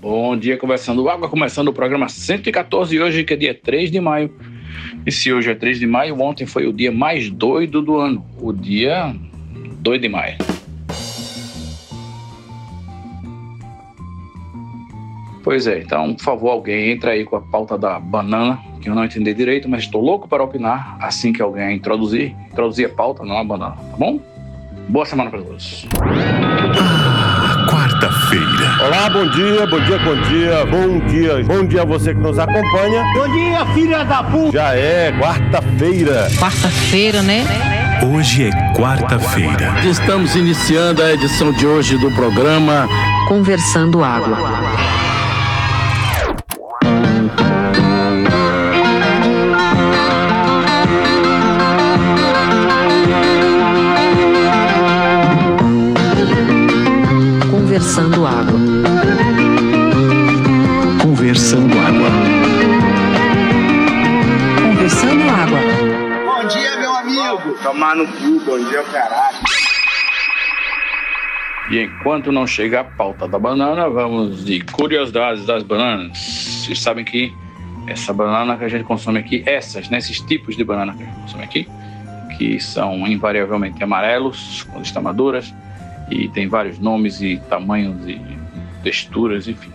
Bom dia, conversando água, começando o programa 114 hoje, que é dia 3 de maio. E se hoje é 3 de maio, ontem foi o dia mais doido do ano, o dia 2 de maio. Pois é, então, por favor, alguém entra aí com a pauta da banana, que eu não entendi direito, mas estou louco para opinar assim que alguém introduzir. Introduzir a pauta, não a banana, tá bom? Boa semana para todos. Quarta-feira. Olá, bom dia, bom dia, bom dia, bom dia, bom dia a você que nos acompanha. Bom dia, filha da puta. Já é quarta-feira. Quarta-feira, né? Hoje é quarta-feira. Estamos iniciando a edição de hoje do programa Conversando Água. Tomar no cu, bom dia, caralho. E enquanto não chega a pauta da banana, vamos de curiosidades das bananas. Vocês sabem que essa banana que a gente consome aqui, essas, né, esses tipos de banana que a gente consome aqui, que são invariavelmente amarelos, quando estão maduras, e tem vários nomes e tamanhos e texturas, enfim.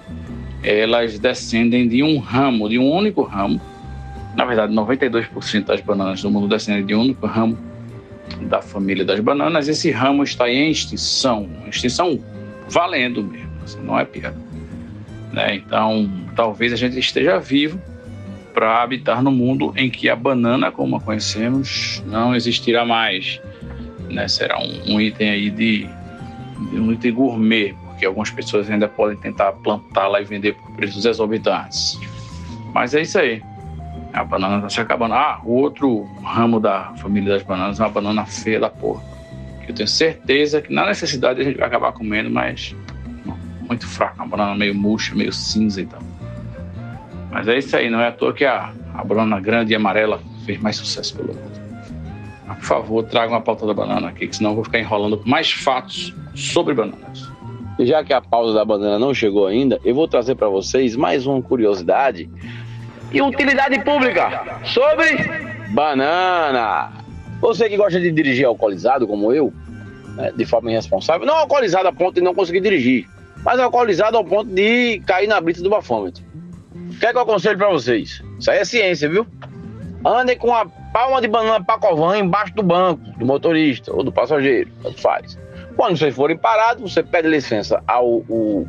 Elas descendem de um ramo, de um único ramo. Na verdade, 92% das bananas do mundo descendem de um único ramo da família das bananas. Esse ramo está em extinção, extinção valendo mesmo, assim, não é piada. Né? Então, talvez a gente esteja vivo para habitar no mundo em que a banana, como a conhecemos, não existirá mais. Né? Será um, um item aí de, de um item gourmet, porque algumas pessoas ainda podem tentar plantá-la e vender por preços exorbitantes. Mas é isso aí. A banana está se acabando. Ah, o outro ramo da família das bananas é uma banana feia da porra. Que eu tenho certeza que na necessidade a gente vai acabar comendo, mas muito fraca. Uma banana meio murcha, meio cinza e tal. Mas é isso aí, não é à toa que a, a banana grande e amarela fez mais sucesso pelo mundo. Mas, por favor, traga uma pauta da banana aqui, que senão eu vou ficar enrolando mais fatos sobre bananas. E já que a pausa da banana não chegou ainda, eu vou trazer para vocês mais uma curiosidade e utilidade pública sobre banana. Você que gosta de dirigir alcoolizado, como eu, né, de forma irresponsável, não alcoolizado a ponto de não conseguir dirigir, mas alcoolizado ao ponto de cair na brita do bafômetro. O que é que eu aconselho para vocês? Isso aí é ciência, viu? Andem com a palma de banana pacovan embaixo do banco do motorista ou do passageiro, tanto faz. Quando vocês forem parados, você pede licença ao, ao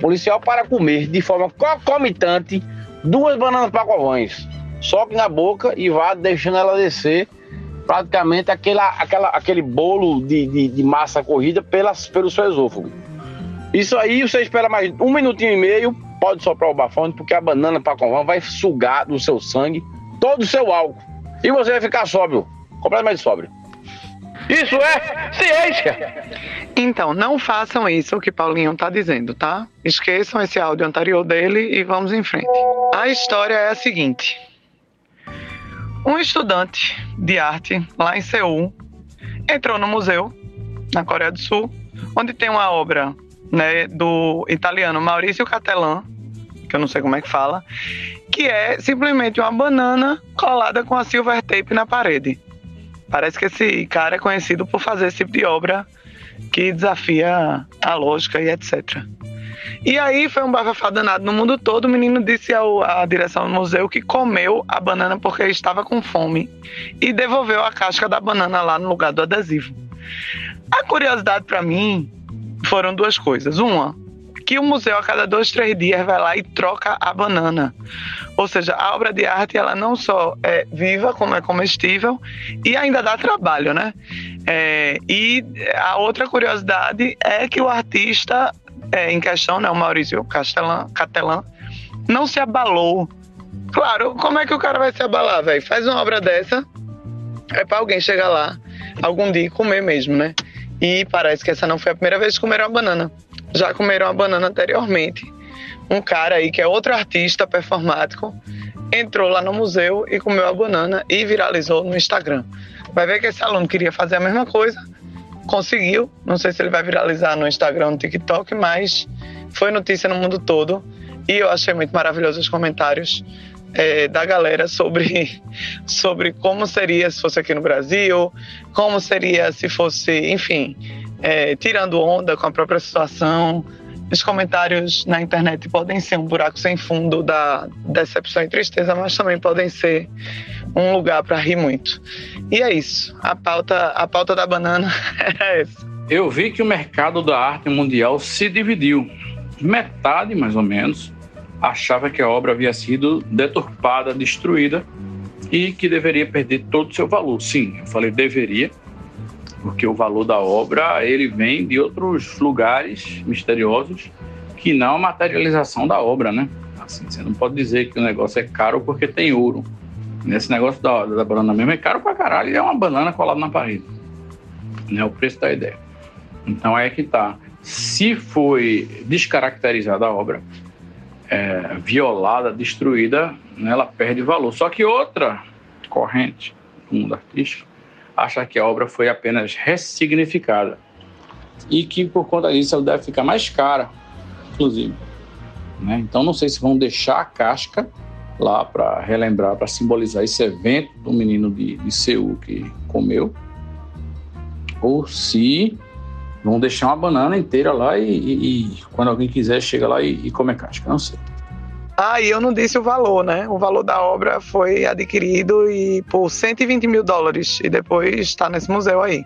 policial para comer de forma concomitante duas bananas pacovães. Soque na boca e vá deixando ela descer praticamente aquela, aquela, aquele bolo de, de, de massa corrida pelas, pelo seu esôfago. Isso aí você espera mais um minutinho e meio, pode soprar o bafone, porque a banana pacovã vai sugar do seu sangue todo o seu álcool. E você vai ficar sóbrio, completamente sóbrio. Isso é ciência! Então, não façam isso que Paulinho está dizendo, tá? Esqueçam esse áudio anterior dele e vamos em frente. A história é a seguinte: um estudante de arte lá em Seul entrou no museu na Coreia do Sul, onde tem uma obra né, do italiano Maurício Cattelan, que eu não sei como é que fala, que é simplesmente uma banana colada com a silver tape na parede. Parece que esse cara é conhecido por fazer esse tipo de obra que desafia a lógica e etc. E aí foi um bafafá danado no mundo todo. O menino disse ao, à direção do museu que comeu a banana porque estava com fome e devolveu a casca da banana lá no lugar do adesivo. A curiosidade para mim foram duas coisas. Uma, que o museu a cada dois, três dias vai lá e troca a banana. Ou seja, a obra de arte ela não só é viva, como é comestível, e ainda dá trabalho, né? É, e a outra curiosidade é que o artista é, em questão, né, o Maurício Castelan, Catelan, não se abalou. Claro, como é que o cara vai se abalar, velho? Faz uma obra dessa, é para alguém chegar lá algum dia e comer mesmo, né? E parece que essa não foi a primeira vez que comeram uma banana. Já comeram uma banana anteriormente. Um cara aí que é outro artista performático entrou lá no museu e comeu a banana e viralizou no Instagram. Vai ver que esse aluno queria fazer a mesma coisa, conseguiu. Não sei se ele vai viralizar no Instagram, no TikTok, mas foi notícia no mundo todo e eu achei muito maravilhoso os comentários é, da galera sobre, sobre como seria se fosse aqui no Brasil, como seria se fosse, enfim, é, tirando onda com a própria situação. Os comentários na internet podem ser um buraco sem fundo da decepção e tristeza, mas também podem ser um lugar para rir muito. E é isso. A pauta, a pauta da banana é essa. Eu vi que o mercado da arte mundial se dividiu. Metade, mais ou menos, achava que a obra havia sido deturpada, destruída e que deveria perder todo o seu valor. Sim, eu falei deveria, porque o valor da obra ele vem de outros lugares misteriosos que não a materialização da obra, né? Assim, você não pode dizer que o negócio é caro porque tem ouro. Nesse negócio da, da banana mesmo é caro pra caralho, é uma banana colada na parede. Né? O preço da ideia. Então é que tá. Se foi descaracterizada a obra, é, violada, destruída, né, ela perde valor. Só que outra corrente do mundo artístico acha que a obra foi apenas ressignificada e que por conta disso ela deve ficar mais cara, inclusive. Né? Então não sei se vão deixar a casca lá para relembrar, para simbolizar esse evento do menino de, de Seul que comeu, ou se vão deixar uma banana inteira lá e, e, e quando alguém quiser chega lá e, e come a casca, não sei. Ah, e eu não disse o valor, né? O valor da obra foi adquirido e por 120 mil dólares e depois está nesse museu aí.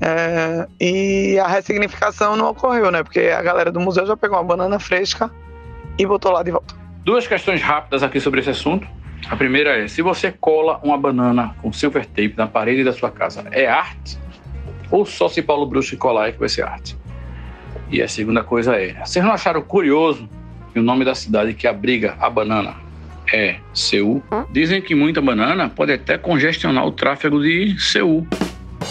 É, e a ressignificação não ocorreu, né? Porque a galera do museu já pegou uma banana fresca e botou lá de volta. Duas questões rápidas aqui sobre esse assunto. A primeira é: se você cola uma banana com silver tape na parede da sua casa, é arte? Ou só se Paulo Bruxo colar é que vai ser arte? E a segunda coisa é: vocês não acharam curioso e o nome da cidade que abriga a banana é Seul. Dizem que muita banana pode até congestionar o tráfego de Seul,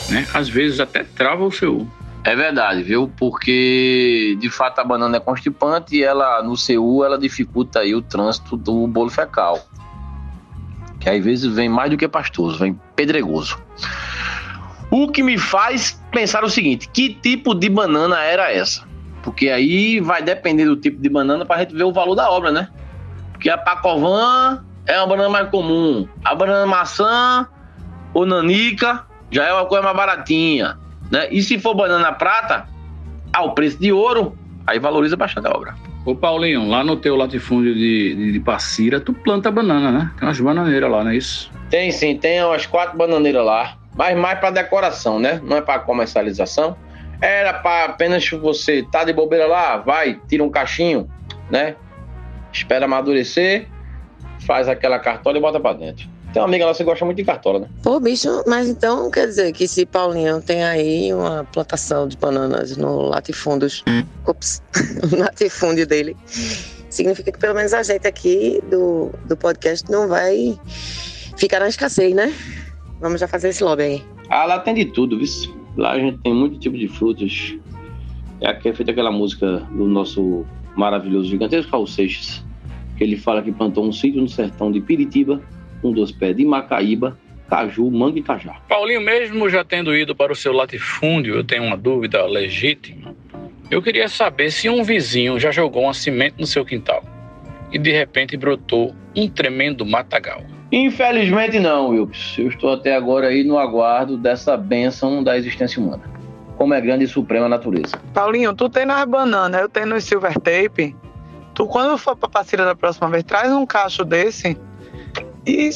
né? Às vezes até trava o Seul. É verdade, viu? Porque de fato a banana é constipante e ela no Seul ela dificulta aí o trânsito do bolo fecal. Que às vezes vem mais do que pastoso, vem pedregoso. O que me faz pensar o seguinte: que tipo de banana era essa? Porque aí vai depender do tipo de banana para a gente ver o valor da obra, né? Porque a Pacovan é uma banana mais comum. A banana maçã ou nanica já é uma coisa mais baratinha, né? E se for banana prata, ao preço de ouro, aí valoriza bastante a obra. Ô Paulinho, lá no teu latifúndio de, de, de Passira, tu planta banana, né? Tem umas bananeiras lá, não é isso? Tem sim, tem umas quatro bananeiras lá. Mas mais para decoração, né? Não é para comercialização. Era para apenas você tá de bobeira lá, vai, tira um cachinho, né? Espera amadurecer, faz aquela cartola e bota para dentro. Tem uma amiga lá que gosta muito de cartola, né? Pô, bicho, mas então quer dizer que se Paulinho tem aí uma plantação de bananas no latifundos, ups, no latifúndio dele, significa que pelo menos a gente aqui do, do podcast não vai ficar na escassez, né? Vamos já fazer esse lobby aí. Ah, lá tem de tudo, viu? Lá a gente tem muito tipo de frutas. É aqui é feita aquela música do nosso maravilhoso gigantesco Raul Seixas, que ele fala que plantou um sítio no sertão de Piritiba, um dos pés de Macaíba, caju, manga e cajá. Paulinho, mesmo já tendo ido para o seu latifúndio, eu tenho uma dúvida legítima. Eu queria saber se um vizinho já jogou uma semente no seu quintal e de repente brotou um tremendo matagal. Infelizmente não, Wilkes. Eu estou até agora aí no aguardo dessa bênção da existência humana. Como é grande e suprema a natureza. Paulinho, tu tem nas bananas, eu tenho no silver tape. Tu, quando for pra Passira da próxima vez, traz um cacho desse e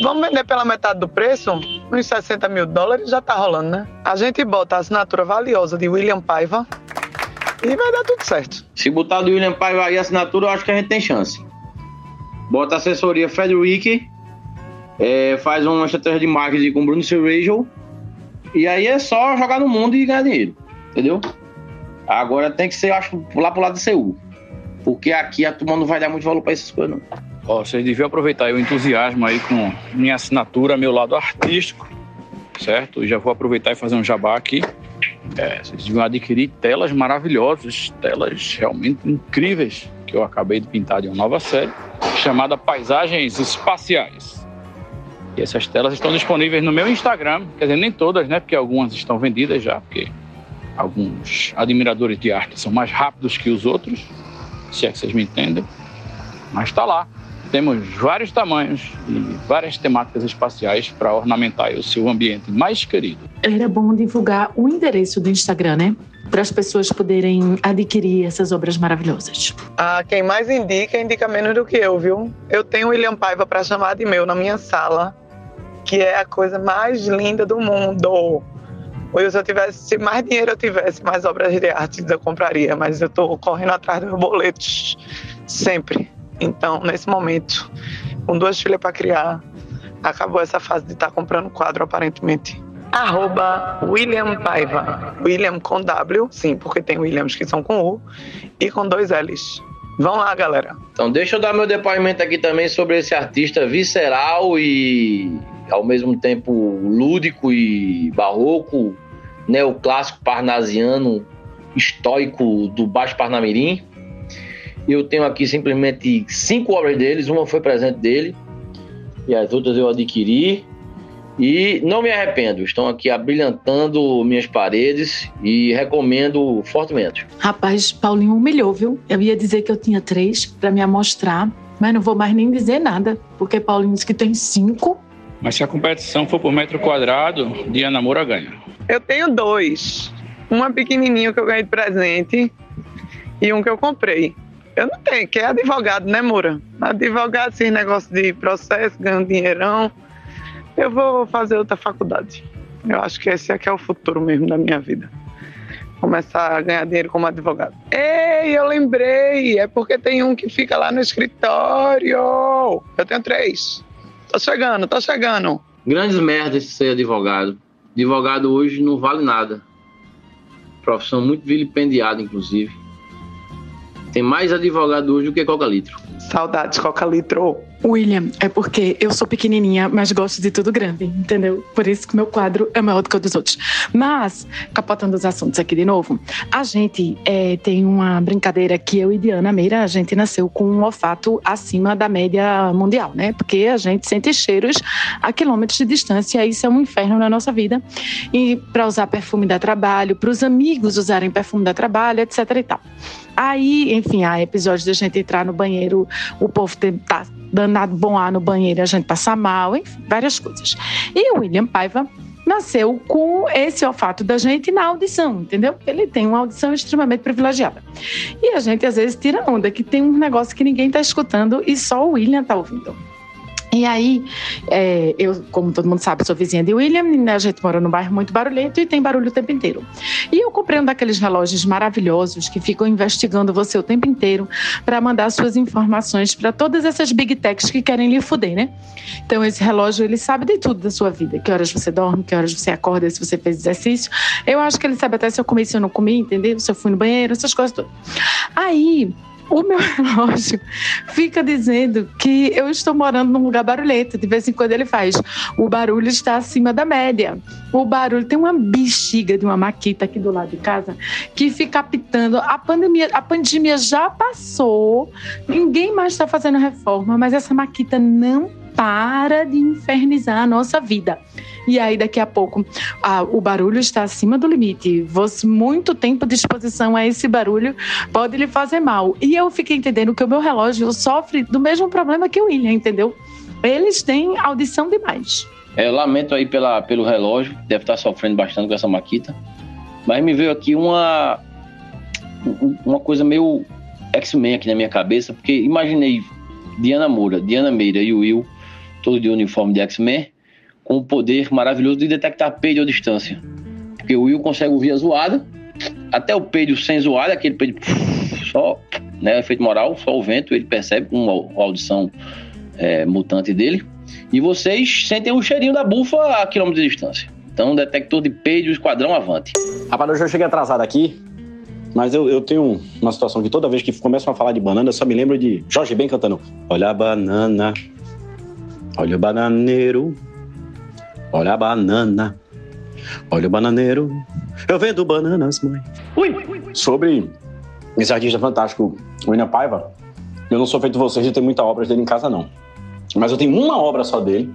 vamos vender pela metade do preço, uns 60 mil dólares já tá rolando, né? A gente bota a assinatura valiosa de William Paiva e vai dar tudo certo. Se botar do William Paiva aí a assinatura, eu acho que a gente tem chance. Bota a assessoria Frederick é, faz uma estratégia de marketing com Bruno Serrajo e aí é só jogar no mundo e ganhar dinheiro, entendeu? Agora tem que ser, acho, lá pro lado de Seul. Porque aqui a turma não vai dar muito valor para essas coisas, não. Ó, vocês deviam aproveitar o entusiasmo aí com minha assinatura, meu lado artístico, certo? Já vou aproveitar e fazer um jabá aqui. É, vocês deviam adquirir telas maravilhosas, telas realmente incríveis, que eu acabei de pintar de uma nova série, chamada Paisagens Espaciais. E essas telas estão disponíveis no meu Instagram, quer dizer, nem todas, né? Porque algumas estão vendidas já, porque alguns admiradores de arte são mais rápidos que os outros, se é que vocês me entendem, mas está lá. Temos vários tamanhos e várias temáticas espaciais para ornamentar o seu ambiente mais querido. Era bom divulgar o endereço do Instagram, né? Para as pessoas poderem adquirir essas obras maravilhosas. Ah, quem mais indica, indica menos do que eu, viu? Eu tenho o William Paiva para chamar de meu na minha sala, que é a coisa mais linda do mundo. Ou se eu tivesse, se mais dinheiro eu tivesse, mais obras de arte eu compraria, mas eu estou correndo atrás dos boletos sempre. Então, nesse momento, com duas filhas para criar, acabou essa fase de estar tá comprando quadro aparentemente. Arroba William Paiva. William com W, sim, porque tem Williams que são com U, e com dois L's. Vão lá, galera. Então, deixa eu dar meu depoimento aqui também sobre esse artista visceral e ao mesmo tempo lúdico e barroco, neoclássico parnasiano, estoico do Baixo Parnamirim. Eu tenho aqui simplesmente cinco obras deles, uma foi presente dele e as outras eu adquiri. E não me arrependo, estão aqui abrilhantando minhas paredes e recomendo fortemente. Rapaz, Paulinho humilhou, viu? Eu ia dizer que eu tinha três para me amostrar, mas não vou mais nem dizer nada, porque Paulinho disse que tem cinco. Mas se a competição for por metro quadrado, Diana Moura ganha. Eu tenho dois. Uma pequenininho que eu ganhei de presente e um que eu comprei. Eu não tenho, que é advogado, né, Moura? Advogado, esse negócio de processo, ganhando dinheirão. Eu vou fazer outra faculdade. Eu acho que esse aqui é o futuro mesmo da minha vida. Começar a ganhar dinheiro como advogado. Ei, eu lembrei! É porque tem um que fica lá no escritório. Eu tenho três. Tô chegando, tô chegando. Grandes merdas ser advogado. Advogado hoje não vale nada. Profissão muito vilipendiada, inclusive. Tem mais advogado hoje do que Coca Litro. Saudades, Coca Litro. William, é porque eu sou pequenininha, mas gosto de tudo grande, entendeu? Por isso que meu quadro é maior do que o dos outros. Mas, capotando os assuntos aqui de novo, a gente é, tem uma brincadeira que eu e Diana Meira, a gente nasceu com um olfato acima da média mundial, né? Porque a gente sente cheiros a quilômetros de distância isso é um inferno na nossa vida. E para usar perfume dá trabalho, para os amigos usarem perfume dá trabalho, etc e tal. Aí, enfim, há episódios da gente entrar no banheiro, o povo tá danado bom ar no banheiro, a gente passa mal, enfim, várias coisas. E o William Paiva nasceu com esse olfato da gente na audição, entendeu? Ele tem uma audição extremamente privilegiada. E a gente às vezes tira onda que tem um negócio que ninguém está escutando e só o William está ouvindo. E aí, é, eu, como todo mundo sabe, sou vizinha de William, né? a gente mora num bairro muito barulhento e tem barulho o tempo inteiro. E eu comprei um daqueles relógios maravilhosos que ficam investigando você o tempo inteiro para mandar suas informações para todas essas big techs que querem lhe fuder, né? Então, esse relógio, ele sabe de tudo da sua vida. Que horas você dorme, que horas você acorda, se você fez exercício. Eu acho que ele sabe até se eu comi, se eu não comi, entendeu? Se eu fui no banheiro, essas coisas todas. Aí, o meu relógio fica dizendo que eu estou morando num lugar barulhento. De vez em quando ele faz. O barulho está acima da média. O barulho tem uma bexiga de uma maquita aqui do lado de casa que fica apitando. A pandemia, a pandemia já passou. Ninguém mais está fazendo reforma, mas essa maquita não para de infernizar a nossa vida. E aí, daqui a pouco, ah, o barulho está acima do limite. Você, muito tempo de exposição a esse barulho pode lhe fazer mal. E eu fiquei entendendo que o meu relógio sofre do mesmo problema que o William, entendeu? Eles têm audição demais. É, eu lamento aí pela, pelo relógio, deve estar sofrendo bastante com essa maquita. Mas me veio aqui uma, uma coisa meio X-Men aqui na minha cabeça, porque imaginei Diana Moura, Diana Meira e o Will, todos de uniforme de X-Men, com o poder maravilhoso de detectar peido à distância. Porque o Will consegue ouvir a zoada, até o peido sem zoada, aquele peido só, né, efeito moral, só o vento, ele percebe com a audição é, mutante dele. E vocês sentem o cheirinho da bufa a quilômetros de distância. Então, detector de peido, esquadrão avante. Rapaz, eu já cheguei atrasado aqui, mas eu, eu tenho uma situação que toda vez que começam a falar de banana, só me lembro de Jorge Ben cantando Olha a banana, olha o bananeiro, Olha a banana, olha o bananeiro, eu vendo bananas, mãe. Ui. Sobre esse artista fantástico, William Paiva, eu não sou feito vocês de ter muita obra dele em casa, não. Mas eu tenho uma obra só dele,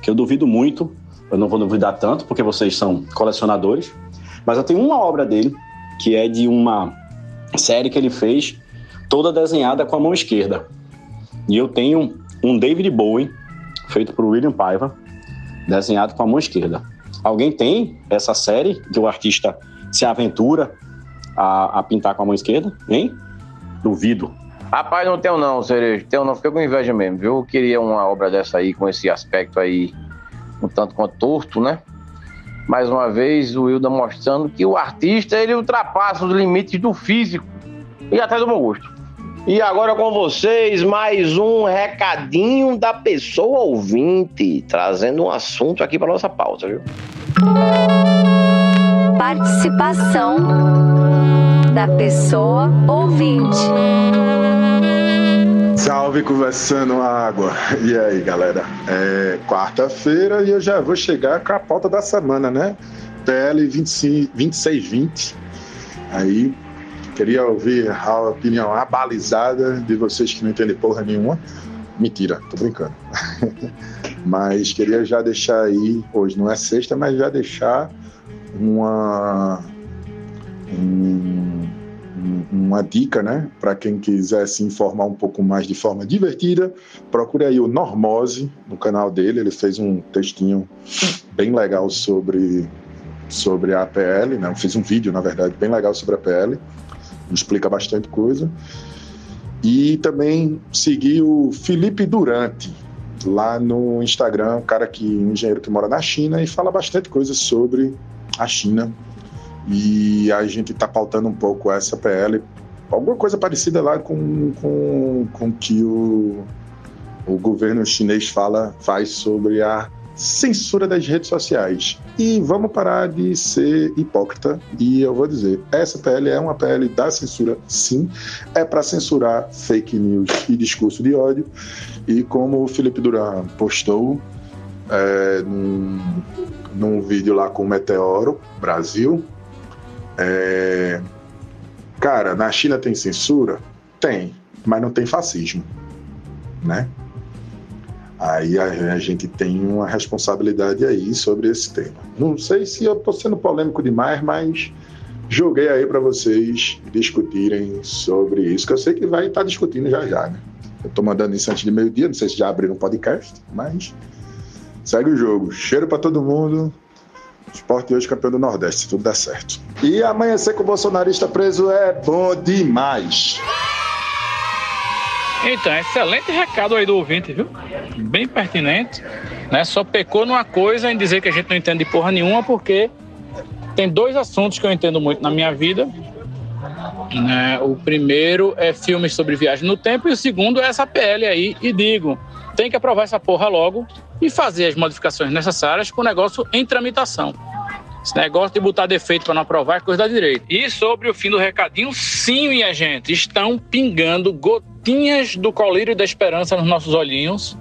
que eu duvido muito, eu não vou duvidar tanto, porque vocês são colecionadores, Mas eu tenho uma obra dele, que é de uma série que ele fez, toda desenhada com a mão esquerda. E eu tenho um David Bowie, feito por William Paiva, desenhado com a mão esquerda. Alguém tem essa série que o artista se aventura a, a pintar com a mão esquerda? Hein? Duvido. Rapaz, não tenho não, Cerejo. Tenho não, fiquei com inveja mesmo, viu? Eu queria uma obra dessa aí, com esse aspecto aí, um tanto quanto torto, né? Mais uma vez, o Wilda mostrando que o artista, ele ultrapassa os limites do físico e até do bom gosto. E agora com vocês, mais um recadinho da pessoa ouvinte, trazendo um assunto aqui para nossa pauta, viu? Participação da pessoa ouvinte. Salve conversando água. E aí, galera? É quarta-feira e eu já vou chegar com a pauta da semana, né? PL 25, 2620. Aí, queria ouvir a opinião abalizada de vocês que não entendem porra nenhuma. Mentira, tô brincando. mas queria já deixar aí, hoje não é sexta, mas já deixar uma. Um, uma dica, né, para quem quiser se informar um pouco mais de forma divertida, procure aí o Normose no canal dele. Ele fez um textinho bem legal sobre sobre a APL, né? Fez um vídeo, na verdade, bem legal sobre a APL. Explica bastante coisa. E também seguir o Felipe Durante lá no Instagram, um cara que um engenheiro que mora na China e fala bastante coisa sobre a China e a gente está pautando um pouco essa PL, alguma coisa parecida lá com com, com que o, o governo chinês fala faz sobre a censura das redes sociais. E vamos parar de ser hipócrita. E eu vou dizer, essa PL é uma PL da censura, sim. É para censurar fake news e discurso de ódio. E como o Felipe Duran postou é, num, num vídeo lá com o Meteoro Brasil, é... Cara, na China tem censura? Tem, mas não tem fascismo, né? Aí a, gente tem uma responsabilidade aí sobre esse tema. Não sei se eu estou sendo polêmico demais, mas joguei aí para vocês discutirem sobre isso, que eu sei que vai estar tá discutindo já já, né? Eu estou mandando isso antes de meio-dia, não sei se já abriram um podcast, mas segue o jogo. Cheiro para todo mundo. Esporte hoje campeão do Nordeste, se tudo der certo. E amanhecer com o bolsonarista preso é bom demais. Então, excelente recado aí do ouvinte, viu? Bem pertinente. Né? Só pecou numa coisa em dizer que a gente não entende porra nenhuma, porque tem dois assuntos que eu entendo muito na minha vida. Né? O primeiro é filmes sobre viagem no tempo e o segundo é essa PL aí. E digo, tem que aprovar essa porra logo e fazer as modificações necessárias com o negócio em tramitação. Esse negócio de botar defeito para não aprovar é coisa da direita. E sobre o fim do recadinho, sim, minha gente, estão pingando gotinhas do colírio da esperança nos nossos olhinhos,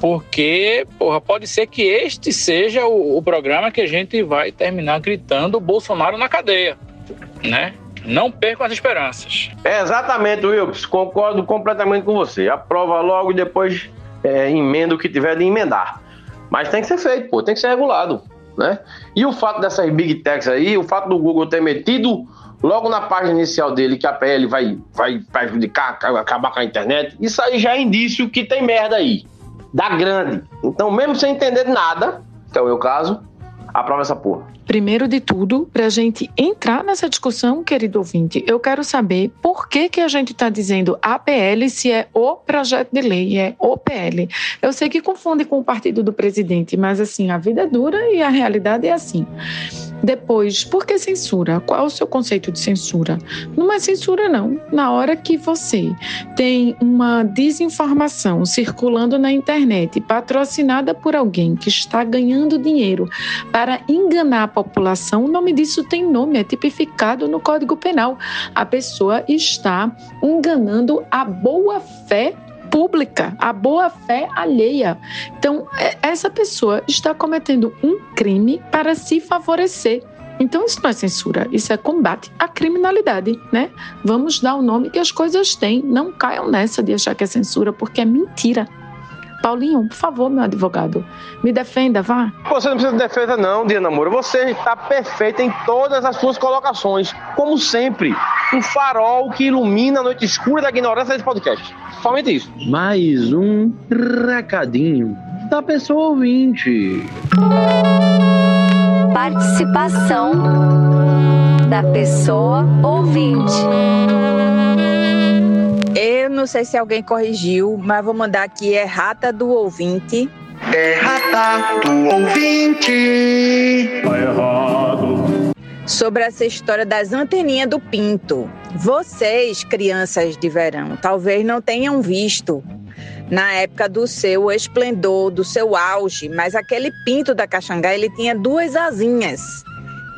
porque, porra, pode ser que este seja o, o programa que a gente vai terminar gritando Bolsonaro na cadeia, né? Não percam as esperanças. É exatamente, Wilkes. Concordo completamente com você. Aprova logo e depois é, emenda o que tiver de emendar. Mas tem que ser feito, pô, tem que ser regulado, né? E o fato dessas big techs aí, o fato do Google ter metido logo na página inicial dele que a PL vai, vai prejudicar, acabar com a internet, isso aí já é indício que tem merda aí, da grande. Então, mesmo sem entender nada, que é o meu caso, aprova essa porra. Primeiro de tudo, para a gente entrar nessa discussão, querido ouvinte, eu quero saber por que, que a gente está dizendo APL se é o projeto de lei, é o PL. Eu sei que confunde com o partido do presidente, mas assim, a vida é dura e a realidade é assim. Depois, por que censura? Qual é o seu conceito de censura? Não é censura, não. Na hora que você tem uma desinformação circulando na internet, patrocinada por alguém que está ganhando dinheiro para enganar a população, o nome disso tem nome, é tipificado no Código Penal. A pessoa está enganando a boa fé pública, a boa fé alheia. Então, é, essa pessoa está cometendo um crime para se favorecer. Então, isso não é censura, isso é combate à criminalidade, né? Vamos dar o nome que as coisas têm. Não caiam nessa de achar que é censura, porque é mentira. Paulinho, por favor, meu advogado, me defenda, vá. Você não precisa de defesa, não, Diana Moura. Você está perfeita em todas as suas colocações. Como sempre, um farol que ilumina a noite escura da ignorância desse podcast. Somente isso. Mais um recadinho da pessoa ouvinte. Participação da pessoa ouvinte. Eu não sei se alguém corrigiu, mas vou mandar aqui é rata do ouvinte. É rata do ouvinte. Tá errado. Sobre essa história das anteninhas do pinto. Vocês, crianças de verão, talvez não tenham visto na época do seu esplendor, do seu auge, mas aquele pinto da Caxangá, ele tinha duas asinhas.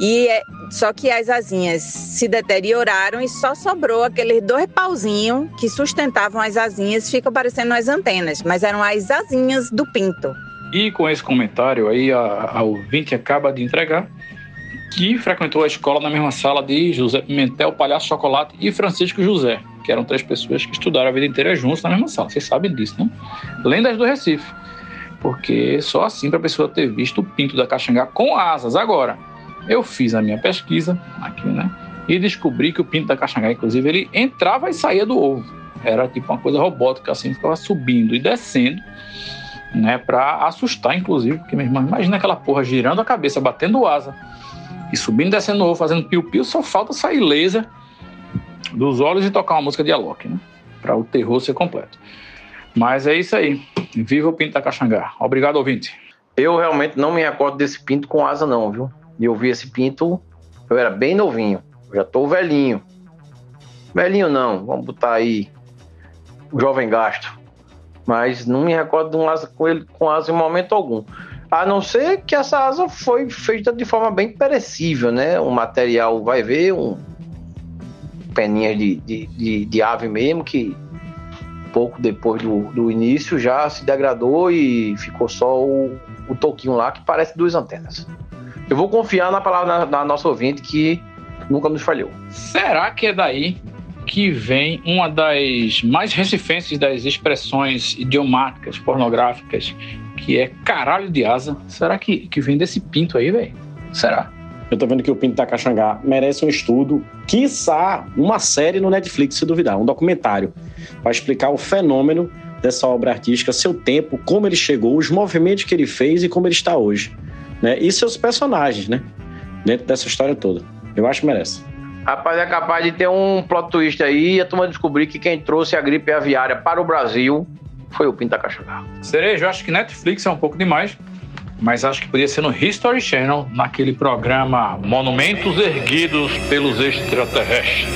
E é, só que as asinhas se deterioraram e só sobrou aqueles dois pauzinhos que sustentavam as asinhas, ficam parecendo as antenas, mas eram as asinhas do pinto. E com esse comentário aí, a, a ouvinte acaba de entregar que frequentou a escola na mesma sala de José Pimentel, Palhaço Chocolate e Francisco José, que eram três pessoas que estudaram a vida inteira juntos na mesma sala. Vocês sabem disso, né? Lendas do Recife. Porque só assim para a pessoa ter visto o pinto da Caxangá com asas. Agora, eu fiz a minha pesquisa aqui, né? E descobri que o pinto da Caxangá, inclusive, ele entrava e saía do ovo. Era tipo uma coisa robótica, assim, ficava subindo e descendo, né? Pra assustar, inclusive, porque, meu irmão, imagina aquela porra girando a cabeça, batendo asa e subindo e descendo ovo, fazendo piu-piu, só falta sair laser dos olhos e tocar uma música de Alok, né? Para o terror ser completo. Mas é isso aí. Viva o Pinto da Caxangá. Obrigado, ouvinte. Eu realmente não me recordo desse pinto com asa, não, viu? E eu vi esse pinto, eu era bem novinho. Eu já tô velhinho. Velhinho não, vamos botar aí um jovem gasto. Mas não me recordo de um asa com ele com asa em momento algum. A não ser que essa asa foi feita de forma bem perecível, né? O material vai ver, um peninhas de, de, de, de ave mesmo, que pouco depois do, do início já se degradou e ficou só o, o toquinho lá que parece duas antenas. Eu vou confiar na palavra da, da nossa ouvinte que nunca nos falhou. Será que é daí que vem uma das mais recifenses das expressões idiomáticas pornográficas, que é caralho de asa? Será que, que vem desse pinto aí, velho? Será? Eu tô vendo que o Pinto da Caxangá merece um estudo, quiçá uma série no Netflix, se duvidar, um documentário, para explicar o fenômeno dessa obra artística, seu tempo, como ele chegou, os movimentos que ele fez e como ele está hoje. Né? E seus personagens, né? Dentro dessa história toda. Eu acho que merece. Rapaz, é capaz de ter um plot twist aí e a turma descobrir que quem trouxe a gripe aviária para o Brasil foi o Pinto da Caxangá. Cerejo, eu acho que Netflix é um pouco demais, mas acho que podia ser no History Channel, naquele programa Monumentos Erguidos pelos Extraterrestres.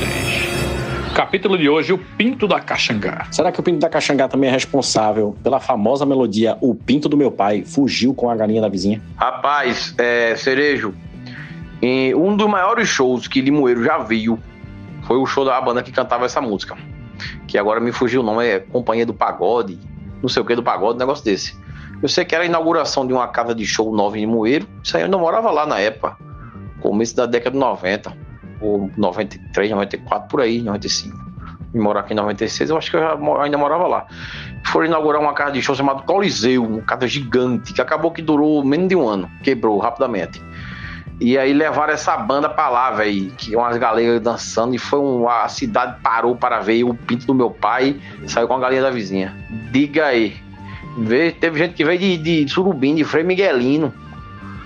Capítulo de hoje, o Pinto da Caxangá. Será que o Pinto da Caxangá também é responsável pela famosa melodia O Pinto do Meu Pai fugiu com a galinha da vizinha? Rapaz, é, Cerejo, em um dos maiores shows que Limoeiro já viu foi o show da banda que cantava essa música. Que agora me fugiu o nome, é Companhia do Pagode, não sei o que do Pagode, um negócio desse. Eu sei que era a inauguração de uma casa de show nova em Limoeiro. Isso aí eu ainda morava lá na época, começo da década de 90, ou 93, 94, por aí, 95. Me morar aqui em 96, eu acho que eu já, ainda morava lá. Foram inaugurar uma casa de show chamada Coliseu, uma casa gigante, que acabou que durou menos de um ano, quebrou rapidamente. E aí levaram essa banda pra lá, velho, que umas galinhas dançando, e foi um, a cidade parou para ver o pinto do meu pai, saiu com a galinha da vizinha. Diga aí. Teve gente que veio de, de Surubim, de Frei Miguelino,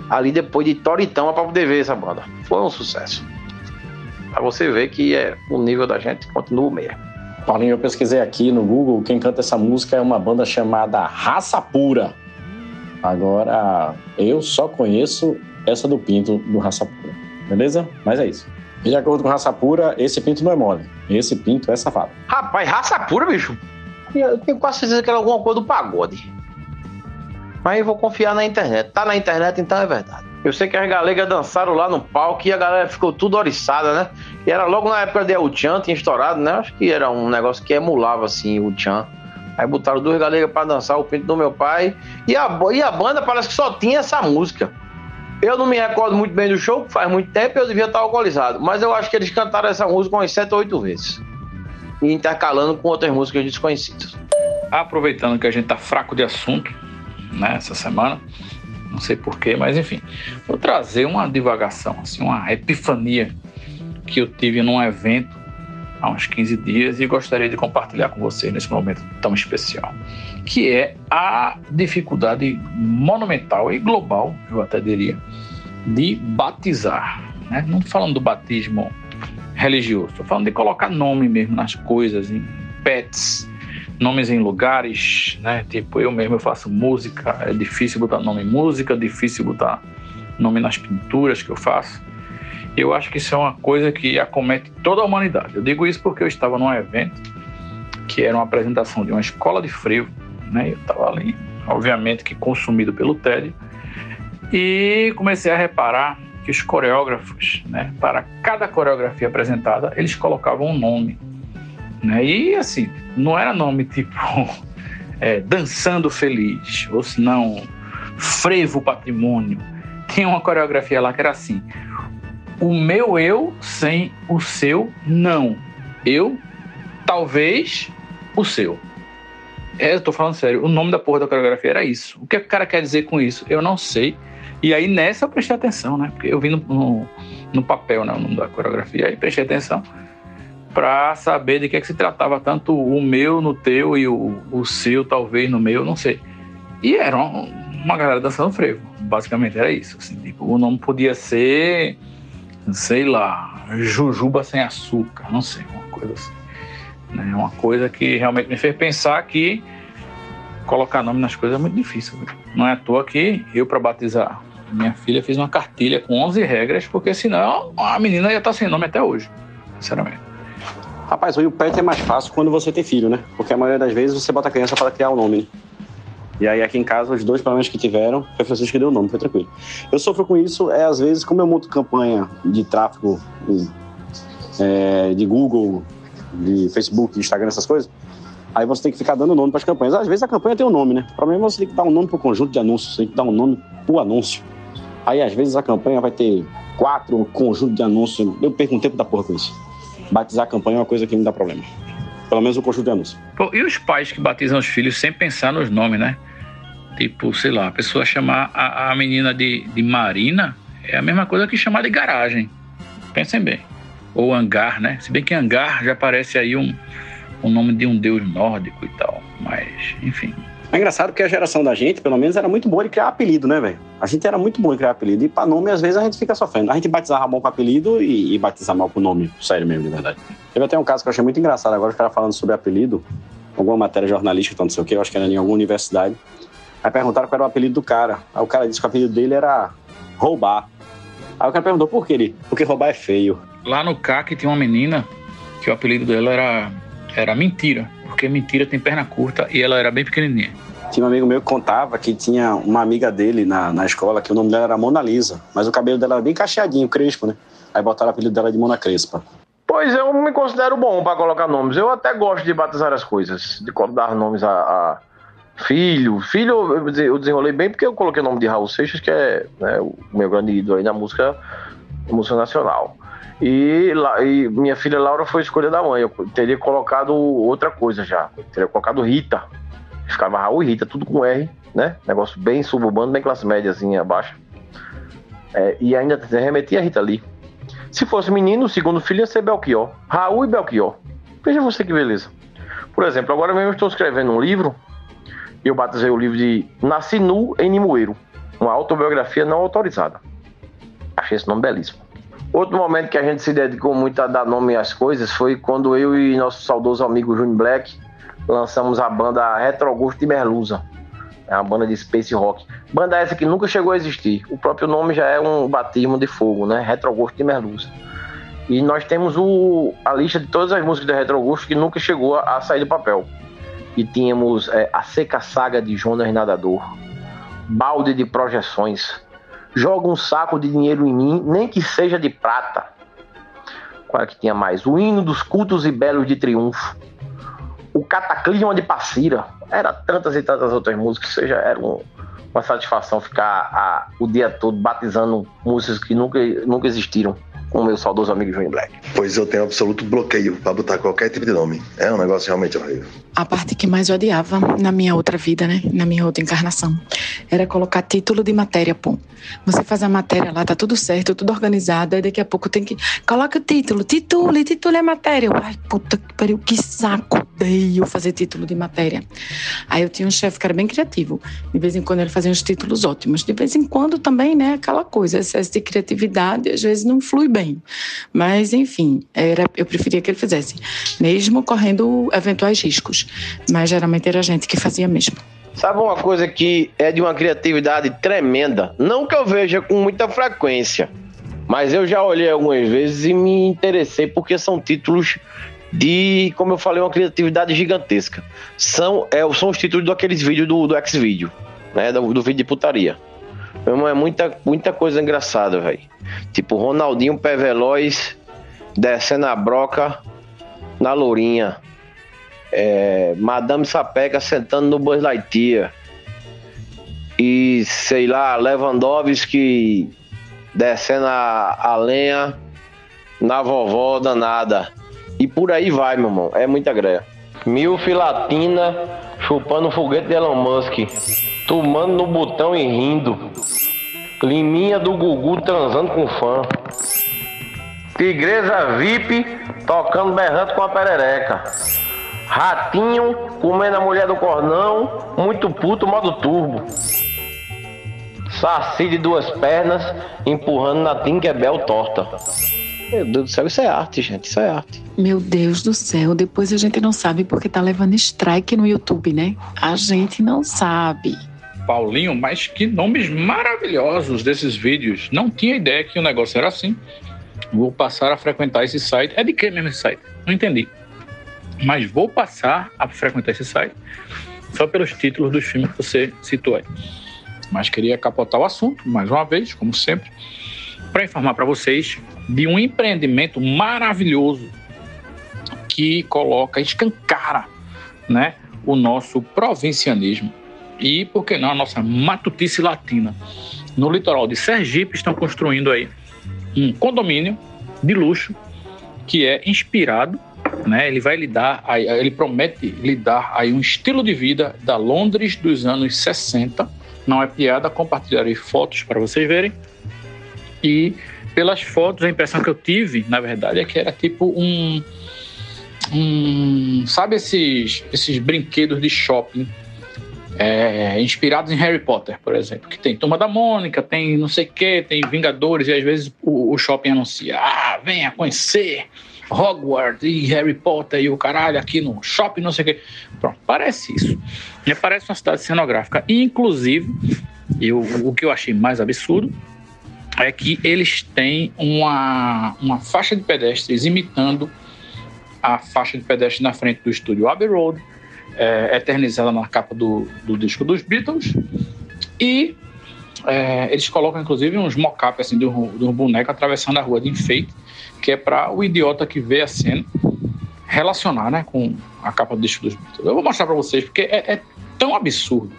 ali depois de Toritão para poder ver essa banda. Foi um sucesso. Pra você ver que é, o nível da gente continua o mesmo. Paulinho, eu pesquisei aqui no Google, quem canta essa música é uma banda chamada Raça Pura. Agora, eu só conheço essa do Pinto do Raça Pura, beleza? Mas é isso. E de acordo com Raça Pura, esse Pinto não é mole. Esse Pinto é safado. Rapaz, raça pura, bicho. Eu tenho quase certeza que era alguma coisa do pagode. Mas eu vou confiar na internet. Tá na internet, então é verdade. Eu sei que as galegas dançaram lá no palco e a galera ficou tudo oriçada, né? E era logo na época de El Chan, tinha estourado, né? Acho que era um negócio que emulava, assim, o Chan. Aí botaram duas galegas pra dançar o pinto do meu pai. E a, e a banda parece que só tinha essa música. Eu não me recordo muito bem do show, faz muito tempo eu devia estar alcoolizado. Mas eu acho que eles cantaram essa música umas sete ou oito vezes. E intercalando com outras músicas desconhecidas. aproveitando que a gente tá fraco de assunto, né, essa semana, não sei porquê, mas enfim, vou trazer uma divagação, assim, uma epifania que eu tive num evento há uns 15 dias e gostaria de compartilhar com vocês nesse momento tão especial, que é a dificuldade monumental e global, eu até diria, de batizar. Né? Não estou falando do batismo religioso, estou falando de colocar nome mesmo nas coisas, em pets, nomes em lugares, né? Tipo, eu mesmo eu faço música, é difícil botar nome em música, é difícil botar nome nas pinturas que eu faço. Eu acho que isso é uma coisa que acomete toda a humanidade. Eu digo isso porque eu estava num evento que era uma apresentação de uma escola de freio, né? Eu estava ali, obviamente que consumido pelo tédio, e comecei a reparar que os coreógrafos, né, para cada coreografia apresentada, eles colocavam um nome. Né? E assim, não era nome tipo é, Dançando Feliz, ou se não, Frevo Patrimônio. Tinha uma coreografia lá que era assim: O meu eu sem o seu não. Eu, talvez, o seu. É, eu tô falando sério, o nome da porra da coreografia era isso. O que o cara quer dizer com isso? Eu não sei. E aí nessa eu prestei atenção, né? Porque eu vi no, no, no papel, né, o nome da coreografia, aí prestei atenção para saber de que, é que se tratava, tanto o meu no teu e o, o seu talvez no meu, não sei. E era uma, uma galera dançando frevo, basicamente era isso. Assim, tipo, o nome podia ser, sei lá, Jujuba sem açúcar, não sei, uma coisa assim. Né? Uma coisa que realmente me fez pensar que colocar nome nas coisas é muito difícil. Viu? Não é à toa que eu, para batizar minha filha, fiz uma cartilha com 11 regras, porque senão a menina ia estar sem nome até hoje, sinceramente. Rapaz, o pet é mais fácil quando você tem filho, né? Porque a maioria das vezes você bota a criança para criar o nome, né? E aí aqui em casa, os dois problemas que tiveram, foi Francisco que deu o nome, foi tranquilo. Eu sofro com isso, é às vezes, como eu monto campanha de tráfego é, de Google, de Facebook, Instagram, essas coisas, aí você tem que ficar dando nome para as campanhas. Às vezes a campanha tem um nome, né? O problema é você tem que dar um nome para o conjunto de anúncios, você tem que dar um nome para o anúncio. Aí às vezes a campanha vai ter quatro conjuntos de anúncios. Eu perco um tempo da porra com isso batizar a campanha é uma coisa que me dá problema. Pelo menos o conjunto de anúncio. Pô, e os pais que batizam os filhos sem pensar nos nomes, né? Tipo, sei lá, a pessoa chamar a, a menina de, de Marina é a mesma coisa que chamar de garagem. Pensem bem. Ou hangar, né? Se bem que hangar já parece aí um, um nome de um deus nórdico e tal. Mas, enfim. É engraçado porque a geração da gente, pelo menos, era muito boa de criar apelido, né, velho? A gente era muito bom em criar apelido. E pra nome, às vezes, a gente fica sofrendo. A gente batizava bom com apelido e, e batizava mal com nome. Sério mesmo, de verdade. Teve até um caso que eu achei muito engraçado agora, os caras falando sobre apelido. Alguma matéria jornalística, então não sei o quê, eu acho que era em alguma universidade. Aí perguntaram qual era o apelido do cara. Aí o cara disse que o apelido dele era roubar. Aí o cara perguntou por quê? Ele, porque roubar é feio. Lá no CAC tinha uma menina que o apelido dela era, era Mentira. Porque mentira tem perna curta e ela era bem pequenininha. Tinha um amigo meu que contava que tinha uma amiga dele na, na escola, que o nome dela era Mona Lisa, mas o cabelo dela era bem cacheadinho, crespo, né? Aí botaram o apelido dela de Mona Crespa. Pois eu me considero bom para colocar nomes. Eu até gosto de batizar as coisas, de dar nomes a, a filho. Filho eu desenrolei bem porque eu coloquei o nome de Raul Seixas, que é né, o meu grande ídolo aí na música, música nacional. E, e, minha filha Laura foi escolha da mãe. Eu teria colocado outra coisa já. Eu teria colocado Rita. Ficava Raul e Rita, tudo com R, né? Negócio bem suburbano, bem classe médiazinha baixa. É, e ainda remetia a Rita Lee. Se fosse menino, o segundo filho ia ser Belchior. Raul e Belchior. Veja você que beleza. Por exemplo, agora mesmo estou escrevendo um livro. Eu batizei o livro de Nasci Nu em Nimoeiro. Uma autobiografia não autorizada. Achei esse nome belíssimo. Outro momento que a gente se dedicou muito a dar nome às coisas foi quando eu e nosso saudoso amigo Júnior Black lançamos a banda Retro Augusto de Merluza. É uma banda de space rock. Banda essa que nunca chegou a existir. O próprio nome já é um batismo de fogo, né? Retro Augusto de Merluza. E nós temos o, a lista de todas as músicas da Retro Augusto que nunca chegou a, a sair do papel. E tínhamos é, a Seca Saga de Jonas Nadador, Balde de Projeções, Joga um saco de dinheiro em mim, nem que seja de prata. Qual é que tinha mais? O hino dos cultos e belos de triunfo o Cataclisma de Passira. Era tantas e tantas outras músicas, seja, era um, uma satisfação ficar a, o dia todo batizando músicas que nunca, nunca existiram. Com o meu saudoso amigo João Black. Pois eu tenho absoluto bloqueio pra botar qualquer tipo de nome. É um negócio realmente horrível. A parte que mais eu odiava na minha outra vida, né? Na minha outra encarnação. Era colocar título de matéria, pô. Você faz a matéria lá, tá tudo certo, tudo organizado, aí daqui a pouco tem que. Coloca o título, título, título é matéria. Eu, Ai, puta que pariu, que saco, odeio fazer título de matéria. Aí eu tinha um chefe que era bem criativo. De vez em quando ele fazia uns títulos ótimos. De vez em quando também, né? Aquela coisa, excesso de criatividade, às vezes não flui bem. Mas, enfim, era, eu preferia que ele fizesse, mesmo correndo eventuais riscos. Mas geralmente era a gente que fazia mesmo. Sabe uma coisa que é de uma criatividade tremenda? Não que eu veja com muita frequência, mas eu já olhei algumas vezes e me interessei porque são títulos de, como eu falei, uma criatividade gigantesca. São, é, são os títulos daqueles vídeos do, do X-Video, né? Do, do vídeo de putaria. Meu, É muita, muita coisa engraçada, velho. Tipo, Ronaldinho Pé Veloz descendo a broca na Lourinha. É, Madame Sapeca sentando no Buzz Lightyear. E, sei lá, Lewandowski descendo a, a lenha na vovó danada. E por aí vai, meu irmão. É muita greia. Mil filatina chupando foguete de Elon Musk. Tomando no botão e rindo. Liminha do Gugu transando com fã. Tigresa VIP tocando berrante com a perereca. Ratinho comendo a mulher do cornão. Muito puto, modo turbo. Saci de duas pernas empurrando na Tinkerbell torta. Meu Deus do céu, isso é arte, gente. Isso é arte. Meu Deus do céu, depois a gente não sabe porque tá levando strike no YouTube, né? A gente não sabe. Paulinho, mas que nomes maravilhosos desses vídeos. Não tinha ideia que o negócio era assim. Vou passar a frequentar esse site. É de que mesmo esse site? Não entendi. Mas vou passar a frequentar esse site só pelos títulos dos filmes que você citou aí. Mas queria capotar o assunto, mais uma vez, como sempre, para informar para vocês de um empreendimento maravilhoso que coloca, escancara, né, o nosso provincianismo e, por que não, a nossa matutice latina. No litoral de Sergipe estão construindo aí um condomínio de luxo que é inspirado, né? Ele vai lhe dar, aí- ele promete lhe dar aí um estilo de vida da Londres dos anos 60. Não é piada, compartilharei fotos para vocês verem. E pelas fotos, a impressão que eu tive, na verdade, é que era tipo um. um sabe esses, esses brinquedos de shopping é, inspirados em Harry Potter, por exemplo? Que tem Turma da Mônica, tem não sei o que, tem Vingadores, e às vezes o, o shopping anuncia: ah, venha conhecer Hogwarts e Harry Potter e o caralho aqui no shopping, não sei o que. Pronto, parece isso. Me parece uma cidade cenográfica. Inclusive, eu, o que eu achei mais absurdo é que eles têm uma, uma faixa de pedestres imitando a faixa de pedestre na frente do estúdio Abbey Road, é, eternizada na capa do, do disco dos Beatles. E é, eles colocam, inclusive, uns mock-up assim, de, um, de um boneco atravessando a rua de enfeite, que é para o idiota que vê a cena relacionar né, com a capa do disco dos Beatles. Eu vou mostrar para vocês, porque é, é tão absurdo.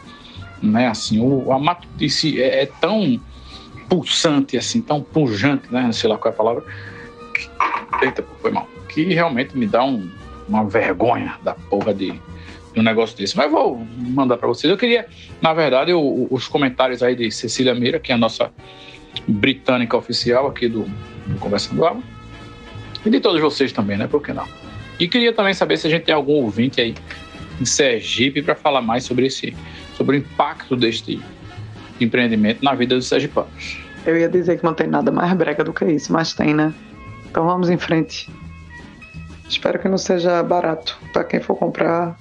Né, assim, o, a matutice é, é tão pulsante, assim, tão pungente, né? Sei lá qual é a palavra. Que, eita, foi mal. Que realmente me dá um, uma vergonha da porra de um negócio desse. Mas vou mandar para vocês. Eu queria, na verdade, os comentários aí de Cecília Meira, que é a nossa britânica oficial aqui do, do Conversando Água. E de todos vocês também, né? Por que não? E queria também saber se a gente tem algum ouvinte aí em Sergipe para falar mais sobre esse, sobre o impacto deste empreendimento na vida dos sergipanos. Eu ia dizer que não tem nada mais brega do que isso, mas tem, né? Então vamos em frente. Espero que não seja barato para quem for comprar.